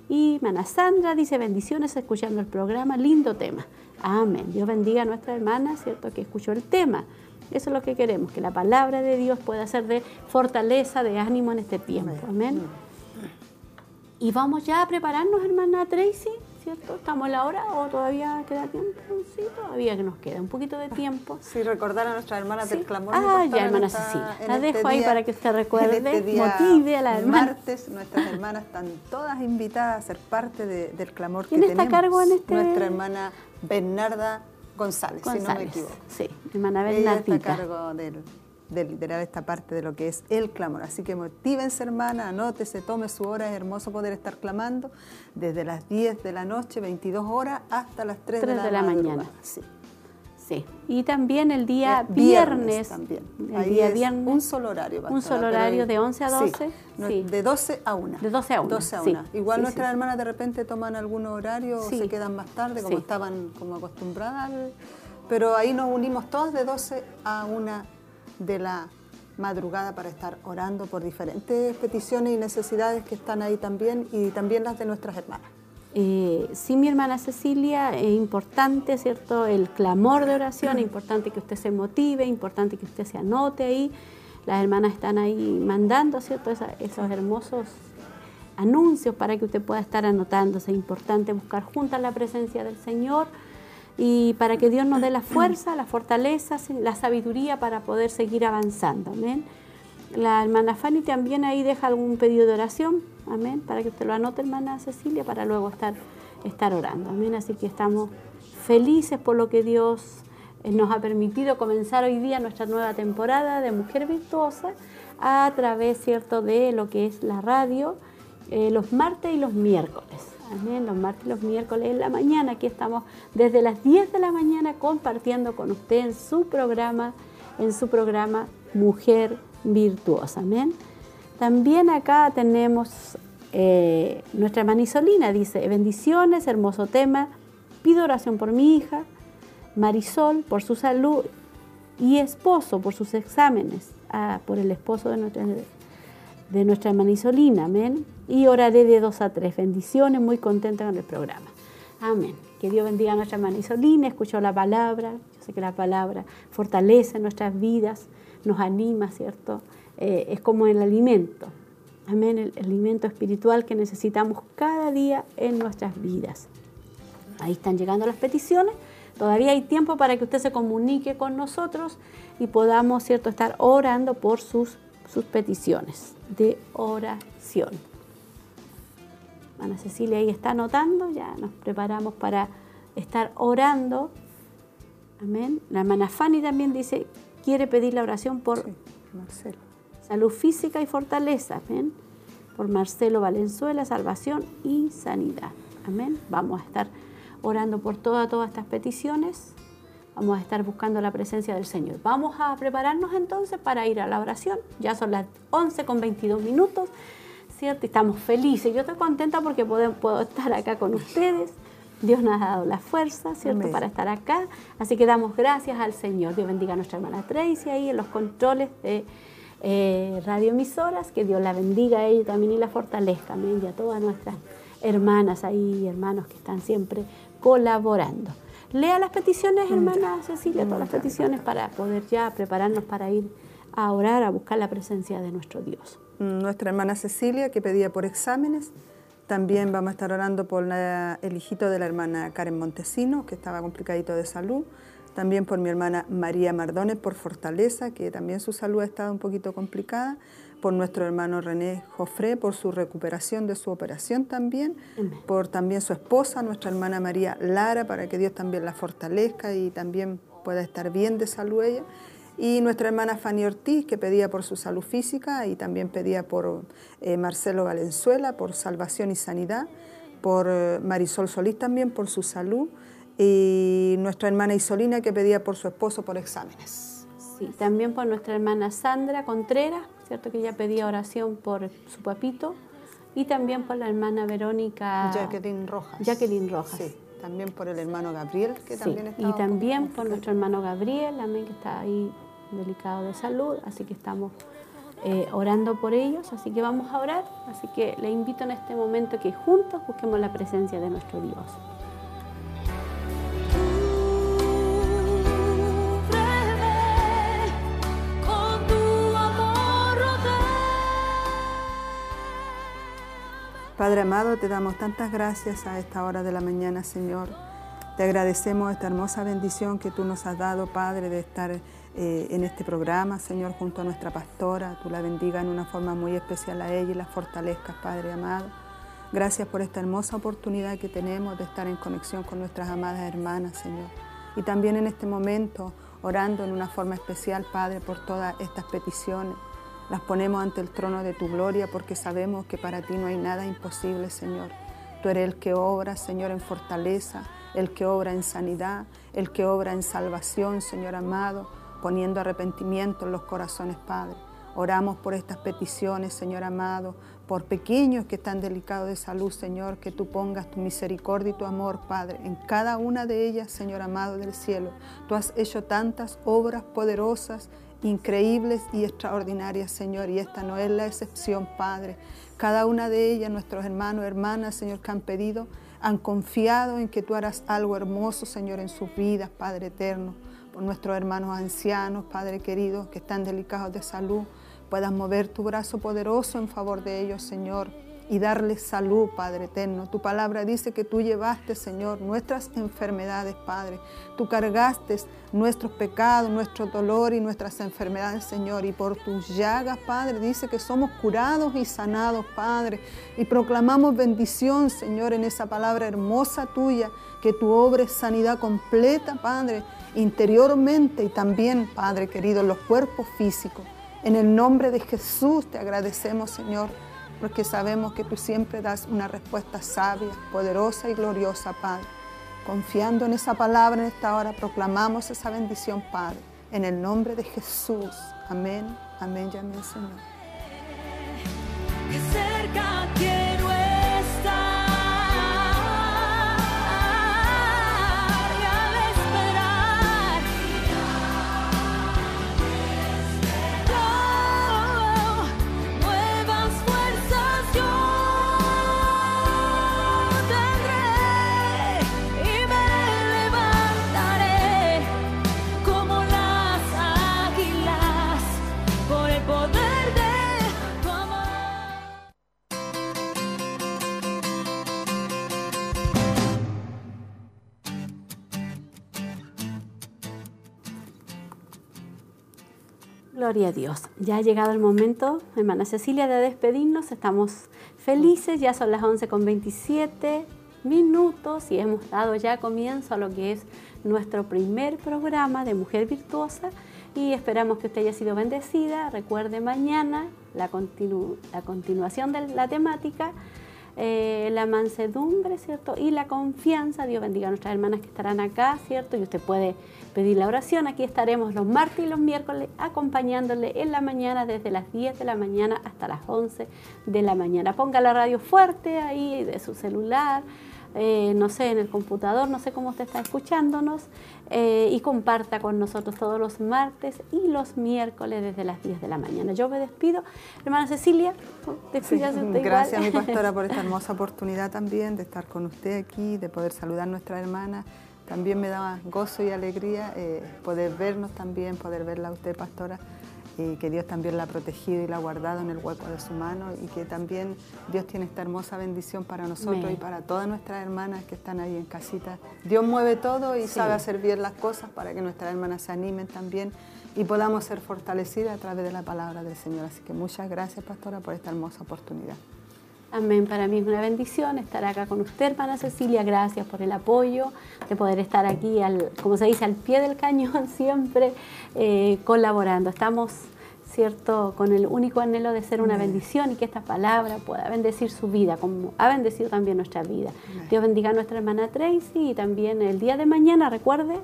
S1: Y hermana Sandra dice, bendiciones escuchando el programa, lindo tema. Amén. Dios bendiga a nuestra hermana, ¿cierto? Que escuchó el tema. Eso es lo que queremos, que la palabra de Dios pueda ser de fortaleza, de ánimo en este tiempo. Amén. Y vamos ya a prepararnos, hermana Tracy, ¿cierto? ¿Estamos en la hora o todavía queda tiempo? Sí, todavía que nos queda un poquito de tiempo.
S2: Sí, recordar a nuestras hermanas del clamor.
S1: Ah, ya, hermana Cecilia. La
S2: este
S1: dejo ahí para que usted recuerde,
S2: este día
S1: motive a la hermana.
S2: Martes, nuestras hermanas están todas invitadas a ser parte de- del clamor
S1: ¿Quién
S2: que
S1: está a
S2: tenemos.
S1: cargo en este-
S2: Nuestra hermana Bernarda González, si no me
S1: González.
S2: equivoco.
S1: Sí, hermana
S2: Ella está a
S1: Bernardita.
S2: cargo del, de liderar esta parte de lo que es el clamor. Así que motívense, hermana, anótese, tome su hora. Es hermoso poder estar clamando desde las 10 de la noche, 22 horas, hasta las 3,
S1: Tres
S2: de la,
S1: de la mañana.
S2: Sí.
S1: Sí. Y también el día
S2: Eh,
S1: viernes.
S2: también.
S1: El
S2: Ahí
S1: día
S2: es
S1: viernes.
S2: un solo horario.
S1: Un solo horario de 11 a
S2: sí,
S1: 12,
S2: no,
S1: sí.
S2: De 12 a 1.
S1: De 12 a 1,
S2: 12 a
S1: sí.
S2: 1. Igual
S1: Sí,
S2: nuestras
S1: sí.
S2: hermanas de repente toman algunos horarios,
S1: Sí.
S2: se quedan más tarde, como
S1: Sí.
S2: estaban como acostumbradas. Pero ahí nos unimos todas de 12 a 1 de la madrugada para estar orando por diferentes peticiones y necesidades que están ahí también y también las de nuestras hermanas.
S1: Eh, sí, mi hermana Cecilia, es importante, ¿cierto? El clamor de oración, es importante que usted se motive, es importante que usted se anote ahí. Las hermanas están ahí mandando, ¿cierto? Esa- esos hermosos anuncios para que usted pueda estar anotándose. Es importante buscar juntas la presencia del Señor y para que Dios nos dé la fuerza, la fortaleza, la sabiduría para poder seguir avanzando. Amén. La hermana Fanny también ahí deja algún pedido de oración, amén, para que usted lo anote, hermana Cecilia, para luego estar, estar orando, amén. Así que estamos felices por lo que Dios eh, nos ha permitido comenzar hoy día nuestra nueva temporada de Mujer Virtuosa a través, cierto, de lo que es la radio, eh, los martes y los miércoles. Amén, los martes y los miércoles en la mañana. Aquí estamos desde las 10 de la mañana compartiendo con usted en su programa, en su programa Mujer Virtuosa. Amén. También acá tenemos eh, nuestra hermana Isolina, dice, bendiciones, hermoso tema, pido oración por mi hija, Marisol, por su salud y esposo, por sus exámenes, ah, por el esposo de nuestra, de nuestra amén. Y oraré de 2 a 3, bendiciones, muy contenta con el programa. Amén. Que Dios bendiga a nuestra hermana Isolina, escuchó la palabra, yo sé que la palabra fortalece nuestras vidas, nos anima, ¿cierto? Eh, es como el alimento, amén, el, el alimento espiritual que necesitamos cada día en nuestras vidas. Ahí están llegando las peticiones. Todavía hay tiempo para que usted se comunique con nosotros y podamos, ¿cierto?, estar orando por sus, sus peticiones de oración. Ana Cecilia ahí está anotando, ya nos preparamos para estar orando. Amén. La hermana Fanny también dice, quiere pedir la oración por
S2: Sí, Marcelo.
S1: salud física y fortaleza. Amén. Por Marcelo Valenzuela, salvación y sanidad. Amén. Vamos a estar orando por todas, todas estas peticiones. Vamos a estar buscando la presencia del Señor. Vamos a prepararnos entonces para ir a la oración. Ya son las 11 con 22 minutos, ¿cierto? Estamos felices. Yo estoy contenta porque puedo, puedo estar acá con ustedes. Dios nos ha dado la fuerza, ¿cierto?,
S2: Amén.
S1: para estar acá. Así que damos gracias al Señor. Dios bendiga a nuestra hermana Tracy ahí en los controles de eh, radioemisoras. Que Dios la bendiga a ella también y la fortalezca. Amén. Y a todas nuestras hermanas ahí, hermanos que están siempre colaborando. Lea las peticiones, hermana Cecilia, todas las peticiones para poder ya prepararnos para ir a orar, a buscar la presencia de nuestro Dios.
S2: Nuestra hermana Cecilia, que pedía por exámenes. También vamos a estar orando por la- el hijito de la hermana Karen Montesino, que estaba complicadito de salud. También por mi hermana María Mardones, por fortaleza, que también su salud ha estado un poquito complicada. Por nuestro hermano René Jofré, por su recuperación de su operación también. Por también su esposa, nuestra hermana María Lara, para que Dios también la fortalezca y también pueda estar bien de salud ella. Y nuestra hermana Fanny Ortiz, que pedía por su salud física y también pedía por eh, Marcelo Valenzuela, por salvación y sanidad, por eh, Marisol Solís también, por su salud, y nuestra hermana Isolina, que pedía por su esposo por exámenes.
S1: Sí, también por nuestra hermana Sandra Contreras, ¿cierto? Que ella pedía oración por su papito. Y también por la hermana Verónica
S2: Jacqueline Rojas.
S1: Jacqueline Rojas.
S2: Sí, también por el hermano Gabriel, que
S1: Sí,
S2: también está
S1: y también por nuestro hermano Gabriel, amén, que está ahí delicado de salud, así que estamos eh, orando por ellos, así que vamos a orar, así que le invito en este momento que juntos busquemos la presencia de nuestro Dios.
S2: Padre amado, te damos tantas gracias a esta hora de la mañana, Señor. Te agradecemos esta hermosa bendición que tú nos has dado, Padre, de estar eh, en este programa, Señor, junto a nuestra pastora. Tú la bendiga en una forma muy especial a ella y la fortalezcas, Padre amado. Gracias por esta hermosa oportunidad que tenemos de estar en conexión con nuestras amadas hermanas, Señor. Y también en este momento, orando en una forma especial, Padre, por todas estas peticiones las ponemos ante el trono de tu gloria porque sabemos que para ti no hay nada imposible, Señor. Tú eres el que obra, Señor, en fortaleza, el que obra en sanidad, el que obra en salvación, Señor amado, poniendo arrepentimiento en los corazones, Padre. Oramos por estas peticiones, Señor amado, por pequeños que están delicados de salud, Señor, que tú pongas tu misericordia y tu amor, Padre, en cada una de ellas, Señor amado del cielo. Tú has hecho tantas obras poderosas increíbles y extraordinarias, Señor, y esta no es la excepción, Padre. Cada una de ellas, nuestros hermanos, hermanas, Señor, que han pedido, han confiado en que tú harás algo hermoso, Señor, en sus vidas, Padre eterno. Nuestros hermanos ancianos, Padre querido, que están delicados de salud, puedas mover tu brazo poderoso en favor de ellos, Señor y darles salud, Padre eterno. Tu palabra dice que tú llevaste, Señor, nuestras enfermedades, Padre. Tú cargaste nuestros pecados, nuestro dolor y nuestras enfermedades, Señor. Y por tus llagas, Padre, dice que somos curados y sanados, Padre. Y proclamamos bendición, Señor, en esa palabra hermosa tuya, que tu obra es sanidad completa, Padre, interiormente y también, Padre querido, los cuerpos físicos. En el nombre de Jesús te agradecemos, Señor porque sabemos que tú siempre das una respuesta sabia, poderosa y gloriosa, Padre. Confiando en esa palabra en esta hora, proclamamos esa bendición, Padre, en el nombre de Jesús. Amén, amén y amén, Señor.
S1: Gloria a Dios. Ya ha llegado el momento, hermana Cecilia, de despedirnos. Estamos felices, ya son las 11 con 27 minutos y hemos dado ya comienzo a lo que es nuestro primer programa de Mujer Virtuosa y esperamos que usted haya sido bendecida. Recuerde mañana la continuación de la temática eh, la mansedumbre, ¿cierto? Y la confianza. Dios bendiga a nuestras hermanas que estarán acá, ¿cierto? Y usted puede pedir la oración. Aquí estaremos los martes y los miércoles acompañándole en la mañana desde las 10 de la mañana hasta las 11 de la mañana. Ponga la radio fuerte ahí de su celular. Eh, no sé, en el computador, no sé cómo usted está escuchándonos, eh, y comparta con nosotros todos los martes y los miércoles desde las 10 de la mañana. Yo me despido. Hermana Cecilia, despídase
S2: usted Gracias, mi pastora, por esta hermosa oportunidad también de estar con usted aquí, de poder saludar a nuestra hermana. También me da gozo y alegría eh, poder vernos también, poder verla a usted, pastora y que Dios también la ha protegido y la ha guardado en el hueco de su mano y que también Dios tiene esta hermosa bendición para nosotros y para todas nuestras hermanas que están ahí en casita. Dios mueve todo y sabe hacer bien las cosas para que nuestras hermanas se animen también y podamos ser fortalecidas a través de la palabra del Señor. Así que muchas gracias, pastora, por esta hermosa oportunidad.
S1: Amén, para mí es una bendición estar acá con usted, hermana Cecilia. Gracias por el apoyo, de poder estar aquí, al, como se dice, al pie del cañón, siempre eh, colaborando. Estamos, ¿cierto?, con el único anhelo de ser una bendición y que esta palabra pueda bendecir su vida, como ha bendecido también nuestra vida. Dios bendiga a nuestra hermana Tracy y también el día de mañana, recuerde,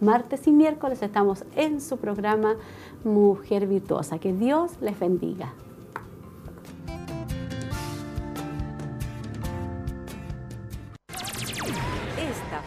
S1: martes y miércoles estamos en su programa Mujer Virtuosa. Que Dios les bendiga.